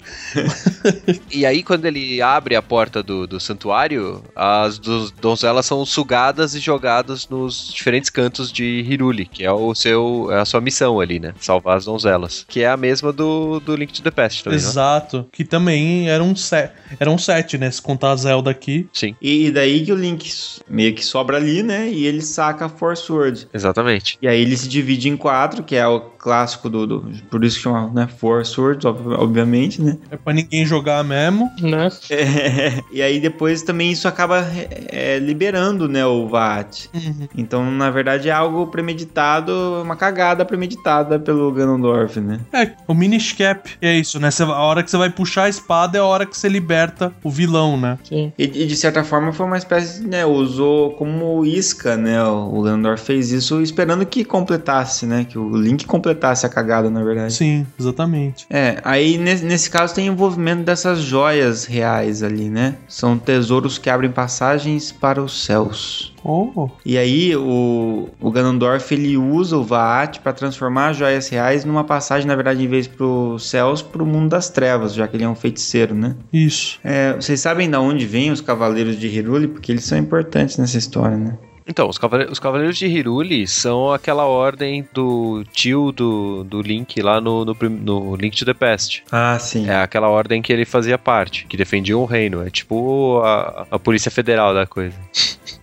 E aí, quando ele abre a porta do, do santuário, as do- donzelas são sugadas e jogadas nos diferentes cantos de Hiruli, que é o seu é a sua missão ali, né? Salvar as donzelas. Que é a mesma do, do Link to the Past também, né? Exato. Que também era um, set, era um set, né? Se contar a Zelda aqui. Sim, E daí que o Link meio que sobra ali, né? E ele saca a Force Word. exatamente. E aí ele se divide em quatro, que é o clássico do. do- por isso que chama, né? Force Words, ob- obviamente, né? É pra ninguém jogar mesmo. Né? É, e aí depois também isso acaba é, liberando, né? O VAT. Uhum. Então, na verdade, é algo premeditado, uma cagada premeditada pelo Ganondorf, né? É, o Minish Cap. É isso, né? Você- a hora que você vai puxar a espada é a hora que você liberta o vilão, né? Sim. E, e, de certa forma foi uma espécie, né? Usou como isca, né? O, o Ganondorf fez isso esperando que completasse, né? Que o Link completasse a cagada, na verdade. Sim, exatamente. É, aí nesse, nesse caso tem o envolvimento dessas joias reais ali, né? São tesouros que abrem passagens para os céus. Oh, E aí o, o Ganondorf ele usa o Vaat para transformar as joias reais numa passagem, na verdade, em vez para os céus, para o mundo das trevas, já que ele é um feiticeiro, né? isso. É, vocês sabem de onde vêm os Cavaleiros de Hyrule? Porque eles são importantes nessa história, né? Então, os, cavale- os Cavaleiros de Hiruli são aquela ordem do tio do, do Link lá no, no, no Link to the Past. Ah, sim. É aquela ordem que ele fazia parte, que defendia o reino. É tipo a, a Polícia Federal da coisa.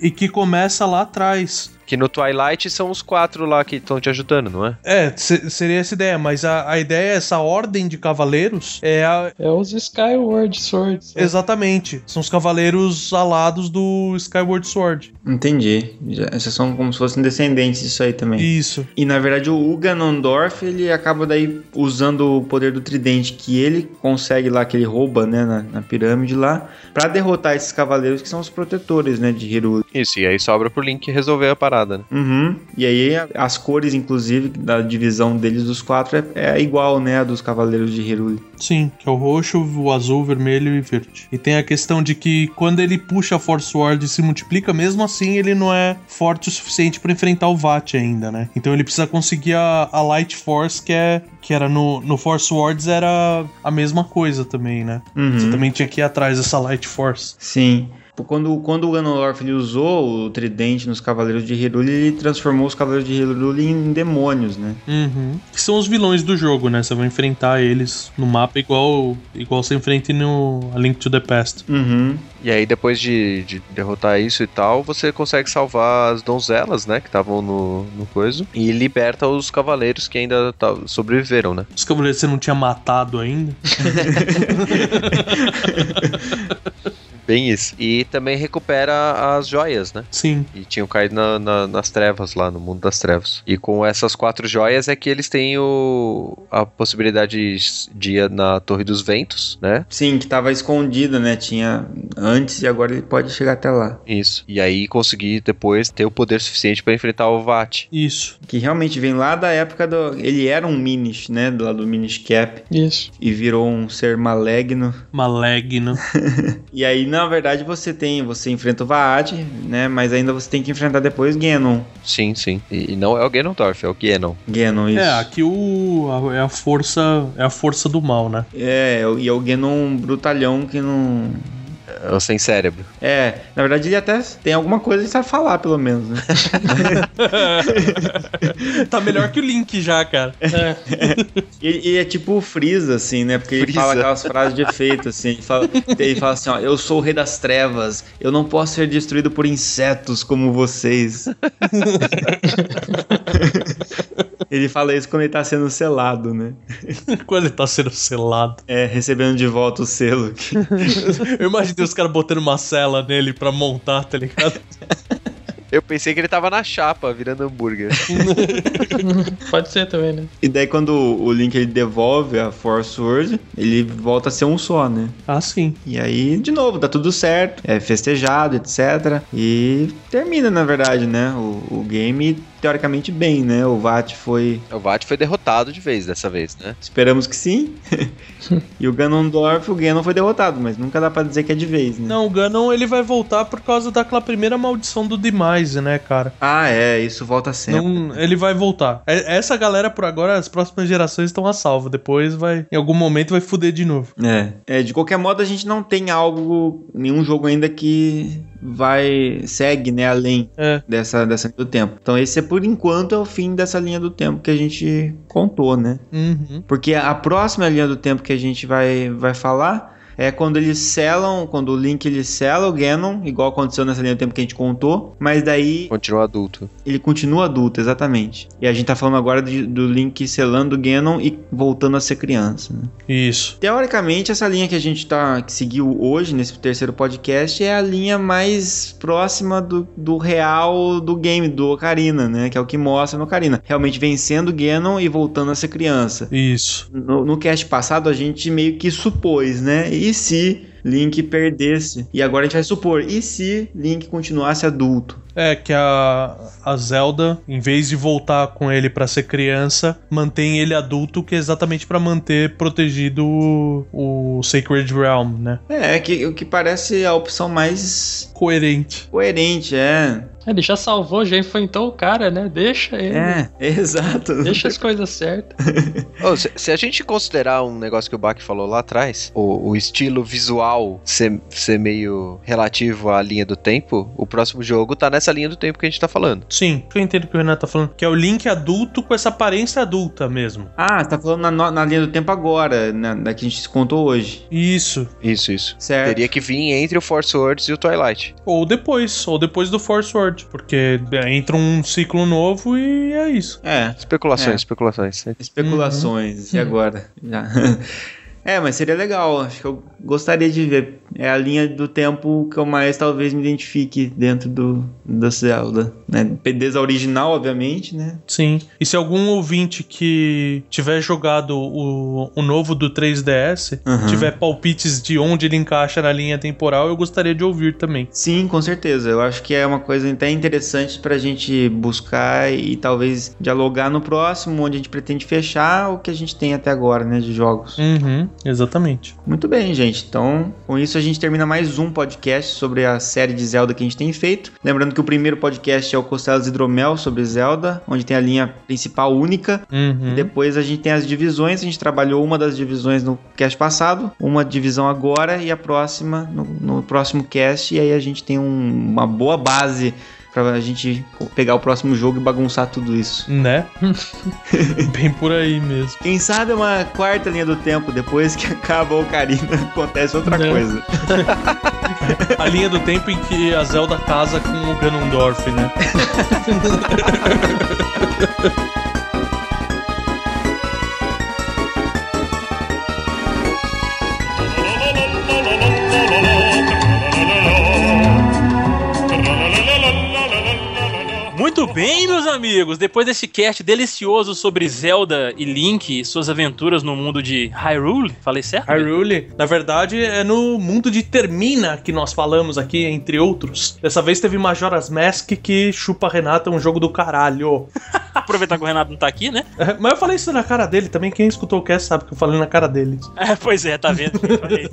E que começa lá atrás. Que no Twilight são os quatro lá que estão te ajudando, não é? É, se- seria essa ideia, mas a, a ideia é essa ordem de cavaleiros é a. É os Skyward Swords. né? Exatamente. São os cavaleiros alados do Skyward Sword. Entendi. Essas são como se fossem descendentes disso aí também. Isso. E na verdade o Ganondorf ele acaba daí usando o poder do tridente que ele consegue lá, que ele rouba, né, na, na pirâmide lá, pra derrotar esses cavaleiros que são os protetores, né, de Hyrule. Isso, e aí sobra pro Link resolver a parada, né? Uhum. E aí as cores, inclusive, da divisão deles dos quatro é, é igual, né, a dos cavaleiros de Hyrule. Sim, que é o roxo, o azul, o vermelho e verde. E tem a questão de que quando ele puxa a Force Word e se multiplica, mesmo assim ele não é forte o suficiente pra enfrentar o VAT ainda, né? Então ele precisa conseguir a, a Light Force, que é que era no, no Force Words era a mesma coisa também, né? Uhum. Você também tinha que ir atrás dessa Light Force. Sim. Quando, quando o Ganondorf ele usou o tridente nos Cavaleiros de Hyrule, ele transformou os Cavaleiros de Hyrule em demônios, né? Uhum. Que são os vilões do jogo, né? Você vai enfrentar eles no mapa igual, igual você enfrenta no A Link to the Past. Uhum. E aí, depois de, de derrotar isso e tal, você consegue salvar as donzelas, né? Que estavam no, no coisa. E liberta os cavaleiros que ainda tá- sobreviveram, né? Os cavaleiros você não tinha matado ainda. Bem isso. E também recupera as joias, né? Sim. E tinham caído na- na- nas trevas lá, no mundo das trevas. E com essas quatro joias é que eles têm o, a possibilidade de ir na Torre dos Ventos, né? Sim, que tava escondida, né? Tinha antes e agora ele pode chegar até lá. Isso. E aí conseguir depois ter o poder suficiente para enfrentar o VAT. Isso. Que realmente vem lá da época do. Ele era um Minish, né? Do lado do Minish Cap. Isso. E virou um ser maligno. Malegno. E aí, na verdade, você tem. Você enfrenta o Vaad, né? Mas ainda você tem que enfrentar depois Ganon. Sim, sim. E, e não é o Ganondorf, é o Ganon. Ganon, isso. É, aqui o a- é a força é a força do mal, né? É, e é o Ganon brutalhão que não. É o sem cérebro. É, na verdade ele até tem alguma coisa que sabe falar, pelo menos, né? tá melhor que o Link já, cara. É, E, e é tipo o Freeza, assim, né? Porque ele Freeza. fala aquelas frases de efeito, assim. Ele fala, ele fala assim, ó, eu sou o rei das trevas, eu não posso ser destruído por insetos como vocês. ele fala isso quando ele tá sendo selado, né? Quando ele tá sendo selado. É, recebendo de volta o selo. Eu imaginei os caras botando uma cela nele pra montar, tá ligado? Eu pensei que ele tava na chapa, virando hambúrguer. Pode ser também, né? E daí quando o Link ele devolve a Force Sword, ele volta a ser um só, né? Ah, sim. E aí, de novo, tá tudo certo, é festejado, etc. E termina, na verdade, né? O, o game teoricamente bem, né? O VAT foi. o Vat foi derrotado de vez dessa vez, né? Esperamos que sim. e o Ganondorf, o Ganon foi derrotado, mas nunca dá pra dizer que é de vez, né? Não, o Ganon ele vai voltar por causa daquela primeira maldição do Demise, né, cara? Ah, é, isso volta sempre. Não, ele vai voltar. É- Essa galera, por agora, as próximas gerações estão a salvo. Depois vai, em algum momento, vai fuder de novo. É. é, de qualquer modo a gente não tem algo, nenhum jogo ainda que vai, segue, né, além É. dessa, dessa linha do tempo. Então esse é por enquanto é o fim dessa linha do tempo que a gente contou, né? Uhum. Porque a próxima linha do tempo que a gente vai, vai falar é quando eles selam, quando o Link ele sela o Ganon, igual aconteceu nessa linha do tempo que a gente contou, mas daí Continua adulto. ele continua adulto, exatamente. E a gente tá falando agora de- do Link selando o Ganon e voltando a ser criança, né? Isso. Teoricamente, essa linha que a gente tá, que seguiu hoje, nesse terceiro podcast, é a linha mais próxima do, do real do game, do Ocarina, né? Que é o que mostra no Ocarina. Realmente vencendo o Ganon e voltando a ser criança. Isso. No, no cast passado, a gente meio que supôs, né? E se Link perdesse? E agora a gente vai supor, e se Link continuasse adulto? É que a, a Zelda, em vez de voltar com ele pra ser criança, mantém ele adulto, que é exatamente pra manter protegido o, o Sacred Realm, né? É, que, o que parece a opção mais Coerente. coerente, é. Ele já salvou, já enfrentou o cara, né? Deixa ele. É, exato. Deixa as coisas certas. Ô, se, se a gente considerar um negócio que o Bach falou lá atrás, o, o estilo visual ser, ser meio relativo à linha do tempo, o próximo jogo tá nessa linha do tempo que a gente tá falando. Sim, eu entendo o que o Renato tá falando. Que é o Link adulto com essa aparência adulta mesmo. Ah, tá falando na, na linha do tempo agora, na, da que a gente contou hoje. Isso. Isso, isso. Certo. Teria que vir entre o Force Words e o Twilight. Ou depois, ou depois do Force Word. Porque é, entra um ciclo novo e é isso. É, Especulações, É. especulações. especulações. E agora? Já. É, mas seria legal. Acho que eu gostaria de ver. É a linha do tempo que eu mais talvez me identifique dentro do, do Zelda. Né? Desde a original, obviamente, né? Sim. E se algum ouvinte que tiver jogado o, o novo do 3DS Uhum. tiver palpites de onde ele encaixa na linha temporal, eu gostaria de ouvir também. Sim, com certeza. Eu acho que é uma coisa até interessante pra gente buscar e talvez dialogar no próximo, onde a gente pretende fechar o que a gente tem até agora, né, de jogos. Uhum, exatamente. Muito bem, gente. Então, com isso a gente termina mais um podcast sobre a série de Zelda que a gente tem feito. Lembrando que o primeiro podcast é o Costelas Hidromel sobre Zelda, onde tem a linha principal única. Uhum. Depois a gente tem as divisões. A gente trabalhou uma das divisões no cast passado, uma divisão agora e a próxima no, no próximo cast. E aí a gente tem um- uma boa base pra gente pegar o próximo jogo e bagunçar tudo isso. Né? Bem por aí mesmo. Quem sabe uma quarta linha do tempo, depois que acaba o Ocarina, acontece outra Né? coisa. A linha do tempo em que a Zelda casa com o Ganondorf, né? Bem, meus amigos. Depois desse cast delicioso sobre Zelda e Link e suas aventuras no mundo de Hyrule, falei certo? Hyrule, na verdade, é no mundo de Termina que nós falamos aqui, entre outros. Dessa vez teve Majora's Mask que chupa Renata um jogo do caralho. Aproveitar que o Renato não tá aqui, né? É, Mas eu falei isso na cara dele também. Quem escutou o cast sabe que eu falei na cara dele. É, pois é, tá vendo? que eu falei.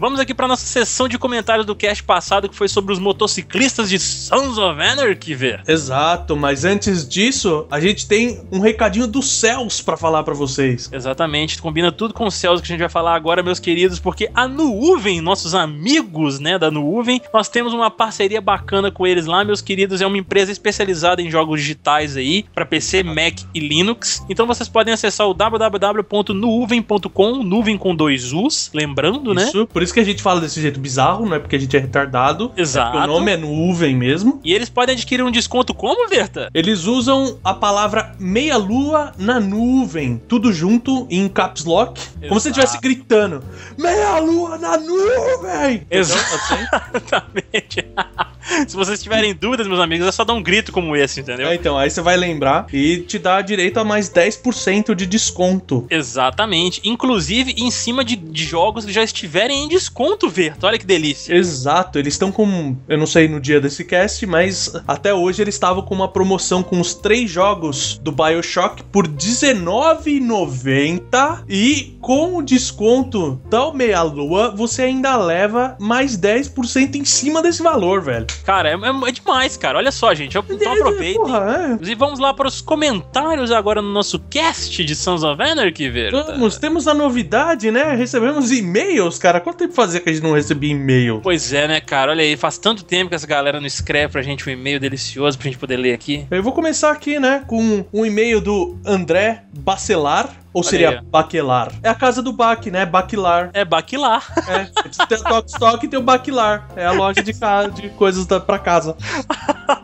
Vamos aqui pra nossa sessão de comentários do cast passado que foi sobre os motociclistas de Sons of Anarchy, ver. Exato, mas antes disso, a gente tem um recadinho dos céus pra falar pra vocês. Exatamente, combina tudo com os céus que a gente vai falar agora, meus queridos, porque a Nuuven, nossos amigos, né, da Nuuven, nós temos uma parceria bacana com eles lá, meus queridos, é uma empresa especializada em jogos digitais aí, para PC, Mac e Linux. Então vocês podem acessar o www.nuuven.com, nuvem com dois U's, lembrando, né? Isso, por isso que a gente fala desse jeito bizarro, não é porque a gente é retardado. Exato. O nome é nuvem mesmo. E eles podem adquirir um desconto como, Verta? Eles usam a palavra meia lua na nuvem, tudo junto em caps lock, como se Exato. estivesse gritando: Meia lua na nuvem! Exato. Assim? Exatamente. Se vocês tiverem dúvidas, meus amigos, é só dar um grito como esse, entendeu? É, então, aí você vai lembrar e te dá direito a mais 10% de desconto. Exatamente. Inclusive em cima de, de jogos que já estiverem em desconto, Verto. Olha que delícia. Exato, eles estão com. Eu não sei no dia desse cast, mas até hoje eles estavam com uma promoção com os três jogos do Bioshock por R$19,90 e com o desconto da Meia Lua você ainda leva mais 10% em cima desse valor, velho. Cara, é, é- é demais, cara. Olha só, gente. Então aproveitem. Porra, E vamos lá para os comentários agora no nosso cast de Sons of Anarchy, é. Verto. Vamos, temos a novidade, né? Recebemos e-mails, cara. Quanto tempo fazia que a gente não recebia e-mail? Pois é, né, cara? Olha aí, faz tanto tempo que essa galera não escreve pra gente um e-mail delicioso pra gente poder ler aqui. Eu vou começar aqui, né, com um e-mail do André Bacelar. Ou Olha seria aí. Baquelar? É a casa do Baque, né? Baquilar. É baquilar. É, tem a Tok Stock e tem o Baquilar. É a loja de, ca... de coisas da... pra casa.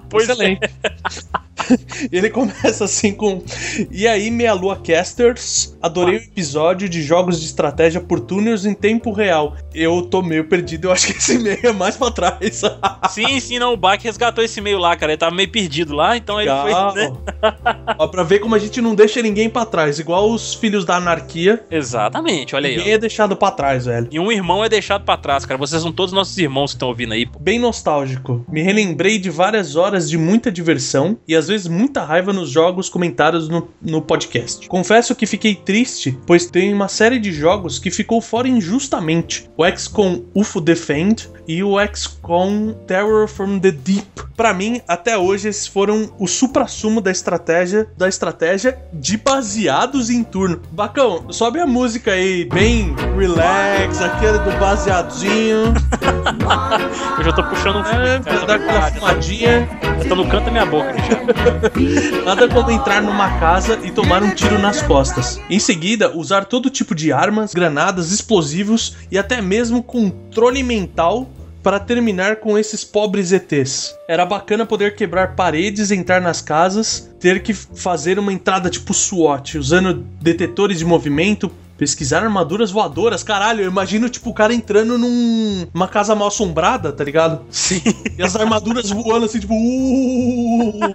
Pois é. Ele começa assim com. E aí, Meia Lua Casters, adorei o episódio de jogos de estratégia por túneis em tempo real. Eu tô meio perdido, eu acho que esse e-mail é mais pra trás. Sim, sim, não. O Bach resgatou esse e-mail lá, cara. Ele tava meio perdido lá, então ele Legal. foi. Né? Ó, pra ver como a gente não deixa ninguém pra trás, igual os filhos da anarquia. Exatamente, olha aí. Ninguém é deixado pra trás, velho. E um irmão é deixado pra trás, cara. Vocês são todos nossos irmãos que estão ouvindo aí, pô. Bem nostálgico. Me relembrei de várias horas de muita diversão e às vezes muita raiva nos jogos comentados no, no podcast. Confesso que fiquei triste, pois tem uma série de jogos que ficou fora injustamente. O XCOM UFO Defend e o XCOM Terror from the Deep. Pra mim, até hoje, esses foram o supra-sumo da estratégia, da estratégia de baseados em turno. Bacão, sobe a música aí, bem relax, aquele do baseadinho. Eu já tô puxando um É, filme, pra cara. dar aquela fumadinha. Eu tô no canto da minha boca já. Nada como entrar numa casa e tomar um tiro nas costas. Em seguida, usar todo tipo de armas, granadas, explosivos e até mesmo controle mental para terminar com esses pobres ETs. Era bacana poder quebrar paredes, entrar nas casas, ter que fazer uma entrada tipo SWAT, usando detetores de movimento, pesquisar armaduras voadoras. Caralho, eu imagino tipo o cara entrando num- numa casa mal assombrada, tá ligado? Sim. E as armaduras voando assim, tipo. "Uh".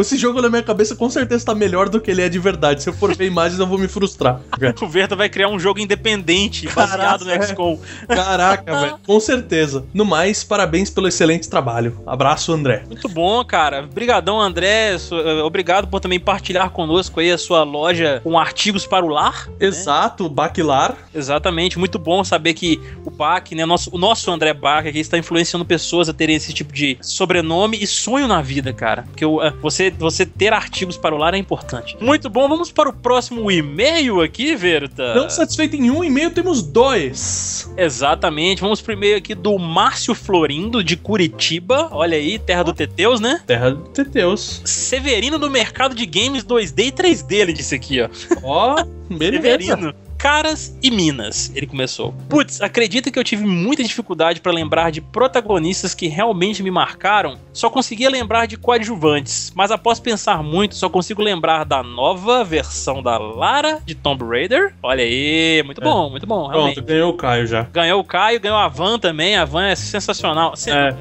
Esse jogo na minha cabeça com certeza tá melhor do que ele é de verdade. Se eu for ver imagens, eu vou me frustrar. O Verta vai criar um jogo independente baseado no é. XCOM. Caraca, velho. Com certeza. No mais, parabéns pelo excelente trabalho. Abraço, André. Muito bom, cara. Obrigadão, André. Eh, Obrigado por também partilhar conosco aí a sua loja com artigos para o lar. Né? Exato, Baquilar. Exatamente. Muito bom saber que o Bach, né, o nosso, o nosso André Bach aqui está influenciando pessoas a terem esse tipo de sobrenome e sonho na vida, cara. Porque você, você ter artigos para o lar é importante. Muito bom. Vamos para o próximo e-mail aqui, Verta. Não satisfeito em um e-mail, temos dois. Exatamente. Vamos pro e-mail aqui do Márcio Florindo, de Curitiba. Olha aí, terra do Teteus, né? Terra do Teteus. Severino do mercado de games 2D e 3D, ele disse aqui, ó. Ó, beleza. Severino. Caras e Minas, ele começou. Putz, acredita que eu tive muita dificuldade pra lembrar de protagonistas que realmente me marcaram? Só conseguia lembrar de coadjuvantes, mas após pensar muito, só consigo lembrar da nova versão da Lara de Tomb Raider. Olha aí, muito É. bom, muito bom, realmente. Pronto, ganhou o Caio já. Ganhou o Caio, ganhou a Van também. A Van é sensacional. Sen- É.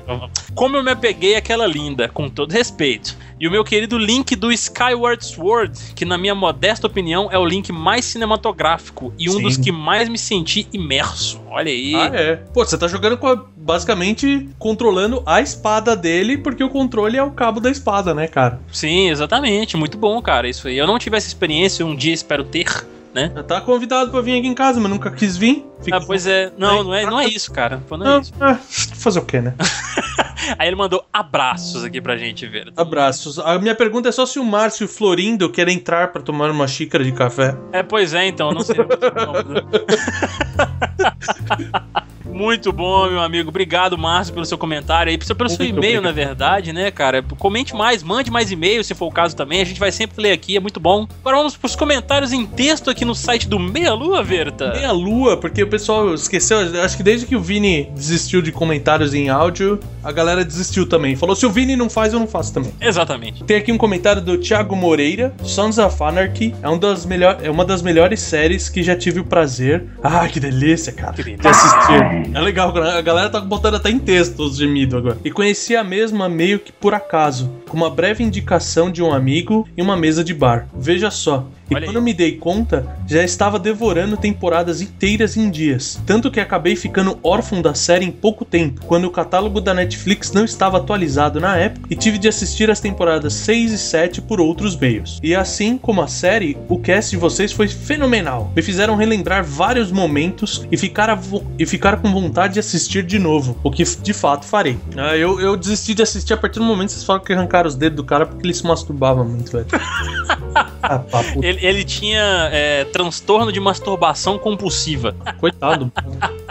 Como eu me apeguei àquela linda, com todo respeito. E o meu querido Link do Skyward Sword, que na minha modesta opinião é o Link mais cinematográfico e um Sim. dos que mais me senti imerso. Olha aí. Ah, é. Pô, você tá jogando com a, basicamente controlando a espada dele, porque o controle é o cabo da espada, né, cara? Sim, exatamente. Muito bom, cara. Isso aí. Eu não tive essa experiência, um dia espero ter. Tá convidado pra vir aqui em casa, mas nunca quis vir. Fica- Ah, pois é. Não, não é, não é isso, cara. Pô, não é isso. é, fazer o quê, né? Aí ele mandou abraços aqui pra gente ver. Abraços. A minha pergunta é só se o Márcio Florindo quer entrar pra tomar uma xícara de café. É, pois é, então, não sei. Muito bom, meu amigo. Obrigado, Márcio, pelo seu comentário aí, pelo seu e-mail, na verdade, né, cara? Comente mais, mande mais e-mails, se for o caso também. A gente vai sempre ler aqui, é muito bom. Agora vamos pros comentários em texto aqui no site do Meia Lua, Verta. Meia lua, porque o pessoal esqueceu. Acho que desde que o Vini desistiu de comentários em áudio, a galera desistiu também. Falou: se o Vini não faz, eu não faço também. Exatamente. Tem aqui um comentário do Thiago Moreira. Sons of Anarchy é, um das melhor, é uma das melhores séries que já tive o prazer. Ah, que delícia, cara. Que. De assistir. É legal, a galera tá botando até em texto os gemidos agora. E conheci a mesma meio que por acaso, com uma breve indicação de um amigo em uma mesa de bar. Veja só. E Olha aí. quando me dei conta, já estava devorando temporadas inteiras em dias. Tanto que acabei ficando órfão da série em pouco tempo, quando o catálogo da Netflix não estava atualizado na época e tive de assistir as temporadas 6 e 7 por outros meios. E assim como a série, o cast de vocês foi fenomenal. Me fizeram relembrar vários momentos e ficar, e ficar com vontade de assistir de novo, o que de fato farei. Ah, eu, eu desisti de assistir a partir do momento que vocês falaram que arrancaram os dedos do cara porque ele se masturbava muito, velho. ah, Ele, ele tinha é, transtorno de masturbação compulsiva. Coitado.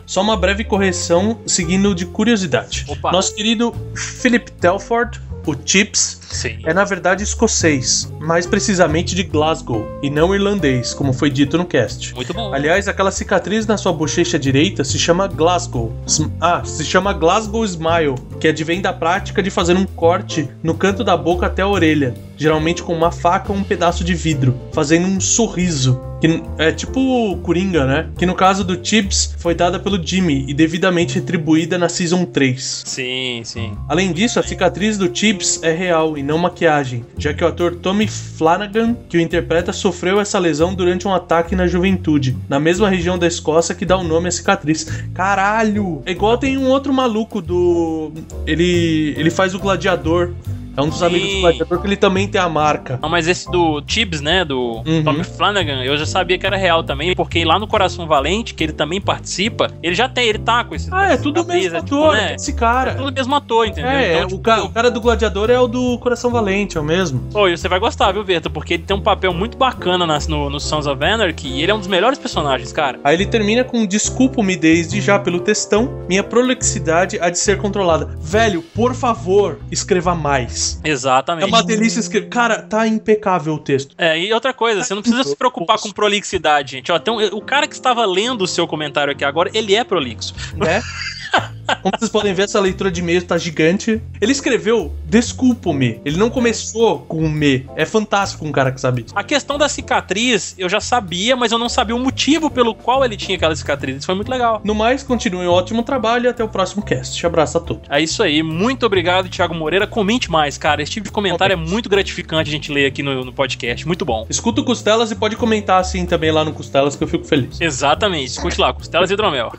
Só uma breve correção, seguindo de curiosidade. Opa. Nosso querido Philip Telford, o Chips, Sim. é na verdade escocês, mais precisamente de Glasgow, e não irlandês, como foi dito no cast. Muito bom. Aliás, aquela cicatriz na sua bochecha direita se chama Glasgow. Ah, se chama Glasgow Smile, que advém da prática de fazer um corte no canto da boca até a orelha, geralmente com uma faca ou um pedaço de vidro, fazendo um sorriso. Que é tipo Coringa, né? Que no caso do Chips foi dada pelo Jimmy e devidamente retribuída na Season 3. Sim, sim. Além disso, a cicatriz do Chips é real e não maquiagem, já que o ator Tommy Flanagan, que o interpreta, sofreu essa lesão durante um ataque na juventude, na mesma região da Escócia que dá o nome à cicatriz. Caralho! É igual tem um outro maluco do. Ele. ele faz o gladiador. É um dos Sim. amigos do gladiador que ele também tem a marca. Não, mas esse do Tibbs, né, do Uhum. Tommy Flanagan, eu já sabia que era real também, porque lá no Coração Valente, que ele também participa, ele já tem, ele tá com esse Ah, é tudo o mesmo é tipo, ator, né, é esse cara. é tudo o mesmo ator, entendeu? É, é, Então, o, tipo, ca- o cara do gladiador é o do Coração Valente, é o mesmo. Pô, e você vai gostar, viu, Verta? Porque ele tem um papel muito bacana nas- no, no Sons of Anarchy e ele é um dos melhores personagens, cara. Aí ele termina com desculpa-me desde já pelo textão, minha prolixidade há de ser controlada. Velho, por favor, escreva mais. Exatamente. É uma delícia escrever. Cara, tá impecável o texto. É, e outra coisa, você não precisa se preocupar com prolixidade, gente. Ó, tem um- o cara que estava lendo o seu comentário aqui agora, ele é prolixo. Né? Como vocês podem ver, essa leitura de e-mail tá gigante. Ele escreveu desculpa-me. Ele não começou com o me. É fantástico um cara que sabe isso. A questão da cicatriz, eu já sabia, mas eu não sabia o motivo pelo qual ele tinha aquela cicatriz. Isso foi muito legal. No mais, continue um ótimo trabalho e até o próximo cast. Abraço a todos. É isso aí. Muito obrigado, Thiago Moreira. Comente mais, cara. Esse tipo de comentário é muito gratificante a gente ler aqui no, no podcast. Muito bom. Escuta o Costelas e pode comentar assim também lá no Costelas que eu fico feliz. Exatamente. Escute lá, Costelas e Hidromel.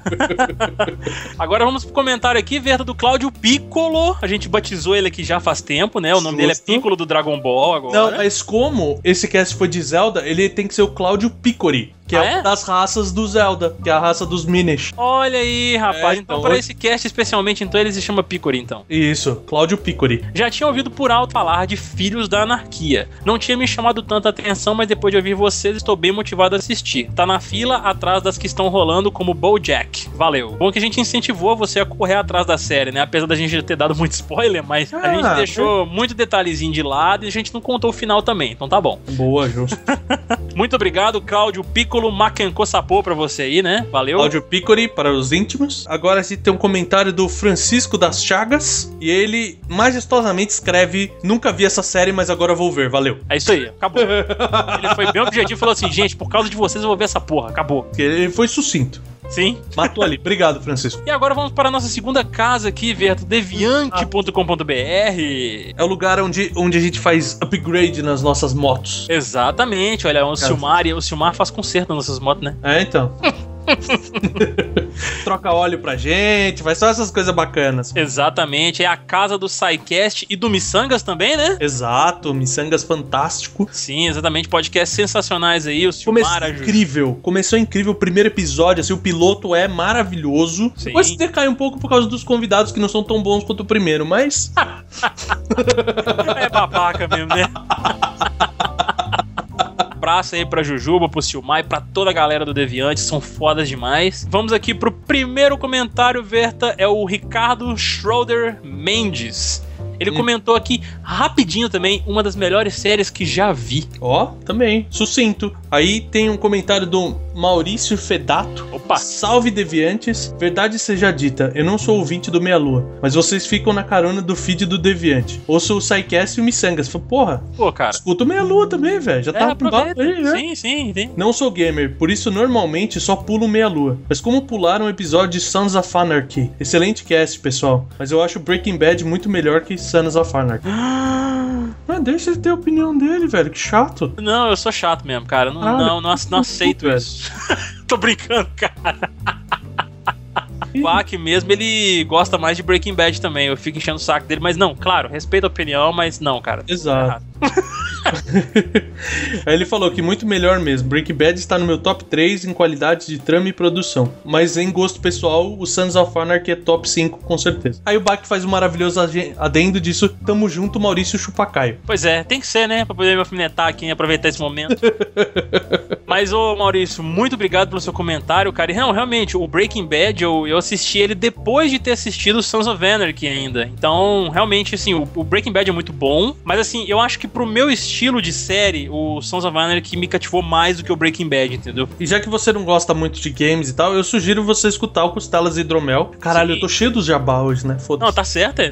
Agora vamos pro comentário aqui, Verta do Cláudio Piccolo. A gente batizou ele aqui já faz tempo, né? O nome dele é Justo. Piccolo do Dragon Ball agora. Não, mas como esse cast foi de Zelda, ele tem que ser o Cláudio Picori, que Ah, é, é? das raças do Zelda, que é a raça dos Minish. Olha aí, rapaz. É, então, então, hoje- esse cast especialmente, então ele se chama Picori, então. Isso, Cláudio Picori. Já tinha ouvido por alto falar de Filhos da Anarquia. Não tinha me chamado tanta atenção, mas depois de ouvir vocês, estou bem motivado a assistir. Tá na fila atrás das que estão rolando, como BoJack. Valeu. Bom que a gente incentivou você a correr atrás da série, né? Apesar da gente ter dado muito spoiler, mas a Ah, gente deixou muito detalhezinho de lado e a gente não contou o final também, então tá bom. Boa, justo. Muito obrigado, Cláudio Piccolo Macancô Sapô pra você aí, né? Valeu. Cláudio Picori para os íntimos. Agora a gente tem um comentário do Francisco das Chagas. E ele majestosamente escreve: Nunca vi essa série, mas agora vou ver. Valeu. É isso aí, acabou. Ele foi bem objetivo e falou assim: gente, por causa de vocês eu vou ver essa porra. Acabou. Ele foi sucinto. Sim. Matou ali. Obrigado, Francisco. E agora vamos para a nossa segunda casa aqui, Verto, deviante.com.br. É o lugar onde, onde a gente faz upgrade nas nossas motos. Exatamente, olha, o Silmar, e o Silmar faz conserto nas nossas motos, né? É, então. Troca óleo pra gente, faz só essas coisas bacanas. Exatamente, é a casa do SciCast e do Missangas também, né? Exato, Missangas fantástico. Sim, exatamente, podcasts sensacionais aí, o Começou Silmar, a Ju- incrível, começou incrível o primeiro episódio, assim, o piloto é maravilhoso. Sim. Depois decai um pouco por causa dos convidados que não são tão bons quanto o primeiro, mas É babaca mesmo, né? Abraço aí pra Jujuba, pro Silmar e pra toda a galera do Deviante, são fodas demais. Vamos aqui pro primeiro comentário, Verta, é o Ricardo Schroeder Mendes. Ele comentou aqui rapidinho também, uma das melhores séries que já vi. Ó, também, sucinto. Aí tem um comentário do Maurício Fedato. Opa. Salve Deviantes. Verdade seja dita, eu não sou ouvinte do Meia Lua, mas vocês ficam na carona do feed do Deviante. Ouço o Psycast e o Missangas. Falei, Porra, Pô, cara. escuta o Meia Lua também, velho. Já É, tá aproveita. aí, né? Sim, sim, sim. Não sou gamer, por isso normalmente só pulo meia lua. Mas como pular um episódio de Sons of Anarchy? Excelente cast, pessoal. Mas eu acho Breaking Bad muito melhor que Sons of Anarchy. Ah, deixa ele ter a opinião dele, velho. Que chato. Não, eu sou chato mesmo, cara. Não, Ah, não, não, não aceito isso. Tô brincando, cara. O Aki mesmo, ele gosta mais de Breaking Bad também. Eu fico enchendo o saco dele, mas não, claro, respeito a opinião, mas não, cara. Exato. Aí ele falou que muito melhor mesmo. Breaking Bad está no meu top 3 em qualidade de trama e produção. Mas em gosto pessoal, o Sons of Anarchy é top 5, com certeza. Aí o Bach faz um maravilhoso adendo disso. Tamo junto, Maurício Chupacaio. Pois é, tem que ser, né? Pra poder me alfinetar aqui e aproveitar esse momento. Mas, ô Maurício, muito obrigado pelo seu comentário, cara. E não, realmente, o Breaking Bad, eu, eu assisti ele depois de ter assistido Sons of Anarchy ainda. Então, realmente, assim, o, o Breaking Bad é muito bom. Mas, assim, eu acho que pro meu estilo de série, o Sons of Anarchy me cativou mais do que o Breaking Bad, entendeu? E já que você não gosta muito de games e tal, eu sugiro você escutar o Costelas e Hidromel. Caralho, Sim. eu tô cheio dos jabá hoje, né? Foda-se. Não, tá certo. É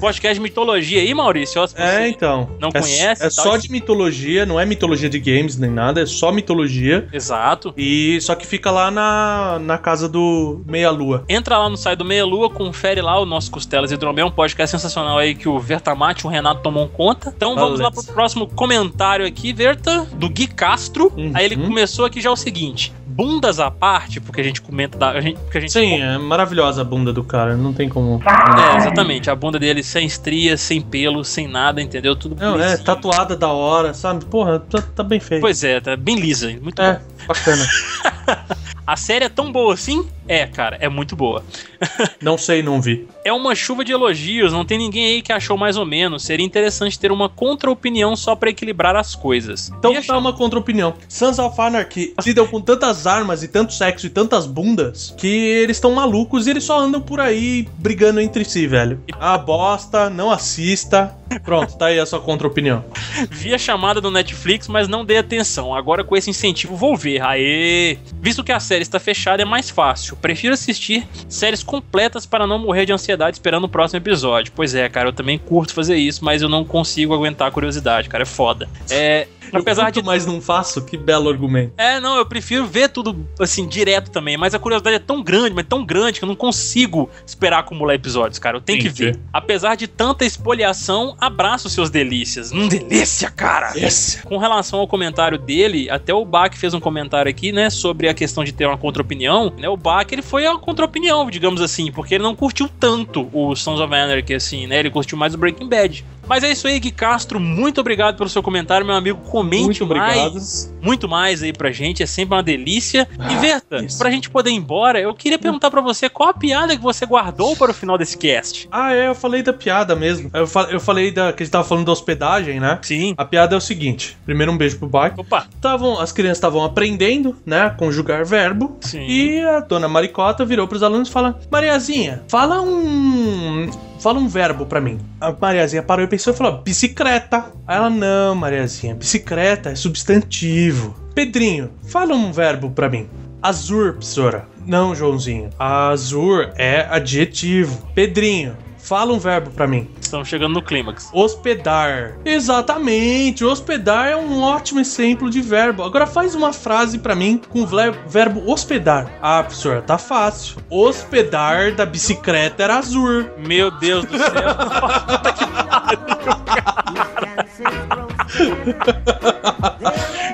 podcast de mitologia aí, Maurício. Ó, É, então. não é, conhece É tal, só de mitologia, não é mitologia de games nem nada, é só mitologia. Exato. E só que fica lá na, na casa do Meia Lua. Entra lá no site do Meia Lua, confere lá o nosso Costelas Hidromel, um podcast sensacional aí que o Vertamate, o Renato tomou conta. Então vamos lá pro próximo comentário aqui, Verta, do Gui Castro. Uhum. Aí ele começou aqui já o seguinte: bundas à parte, porque a gente comenta da. A gente, porque a gente Sim, é maravilhosa a bunda do cara, não tem como. É, exatamente. A bunda dele sem estrias, sem pelo, sem nada, entendeu? Tudo Não, é, tatuada da hora, sabe? Porra, tá, tá bem feito. Pois é, tá bem lisa. Muito É, bom. bacana. A série é tão boa assim? É, cara, é muito boa. não sei, não vi. É uma chuva de elogios, não tem ninguém aí que achou mais ou menos. Seria interessante ter uma contra-opinião só pra equilibrar as coisas. Então E dá uma contra-opinião. Sons of Anarchy lidam com tantas armas e tanto sexo e tantas bundas que eles estão malucos e eles só andam por aí brigando entre si, velho. Ah, bosta, não assista. Pronto, tá aí a sua contra-opinião. Vi a chamada do Netflix, mas não dei atenção. Agora com esse incentivo vou ver. Aê! Visto que a série está fechada é mais fácil. Prefiro assistir séries completas para não morrer de ansiedade esperando o próximo episódio. Pois é, cara, eu também curto fazer isso, mas eu não consigo aguentar a curiosidade, cara, é foda. É, apesar de mas não faço, que belo argumento. É, não, eu prefiro ver tudo assim direto também, mas a curiosidade é tão grande, mas tão grande que eu não consigo esperar acumular episódios, cara. Eu tenho que Entendi. ver. Apesar de tanta espoliação, abraço seus delícias. Hum, delícia, cara. Yes. Com relação ao comentário dele, até o Bach fez um comentário aqui, né, sobre a questão de ter uma contra-opinião, né? O Bach, ele foi a contra-opinião, digamos assim, porque ele não curtiu tanto o Sons of Anarchy assim, né? Ele curtiu mais o Breaking Bad. Mas é isso aí, Gui Castro. Muito obrigado pelo seu comentário, meu amigo. Comente Muito obrigado. mais, muito mais aí pra gente. É sempre uma delícia. e Verta, isso. pra gente poder ir embora, eu queria perguntar pra você qual a piada que você guardou para o final desse cast. Ah, é, eu falei da piada mesmo. Eu, fa- eu falei da que a gente tava falando da hospedagem, né? Sim. A piada é o seguinte: primeiro um beijo pro Bach. Opa. Tavam, as crianças estavam aprendendo, né, a conjugar verbo. Sim. E a dona Maricota virou pros alunos e fala: Mariazinha, fala um. Fala um verbo pra mim. A Mariazinha parou e pensou e falou: bicicleta. Aí ela: Não, Mariazinha, bicicleta é substantivo. Pedrinho, fala um verbo pra mim. Azur, professora. Não, Joãozinho. Azur é adjetivo. Pedrinho, fala um verbo pra mim. Estamos chegando no clímax. Hospedar. Exatamente. Hospedar é um ótimo exemplo de verbo. Agora faz uma frase pra mim com o verbo hospedar. Ah, professor, tá fácil. Hospedar da bicicleta era azul. Meu Deus do céu.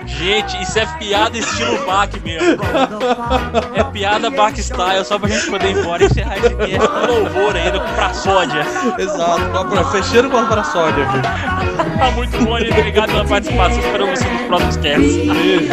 Gente, isso é piada estilo Bach mesmo. É piada Bach style, só pra gente poder ir embora e encerrar esse cast com louvor ainda, com praçódia. Exato. Agora, Fechando com a braçódia, viu? Tá muito bom, gente. Obrigado pela participação. Espero você nos próximos casts. Beijo.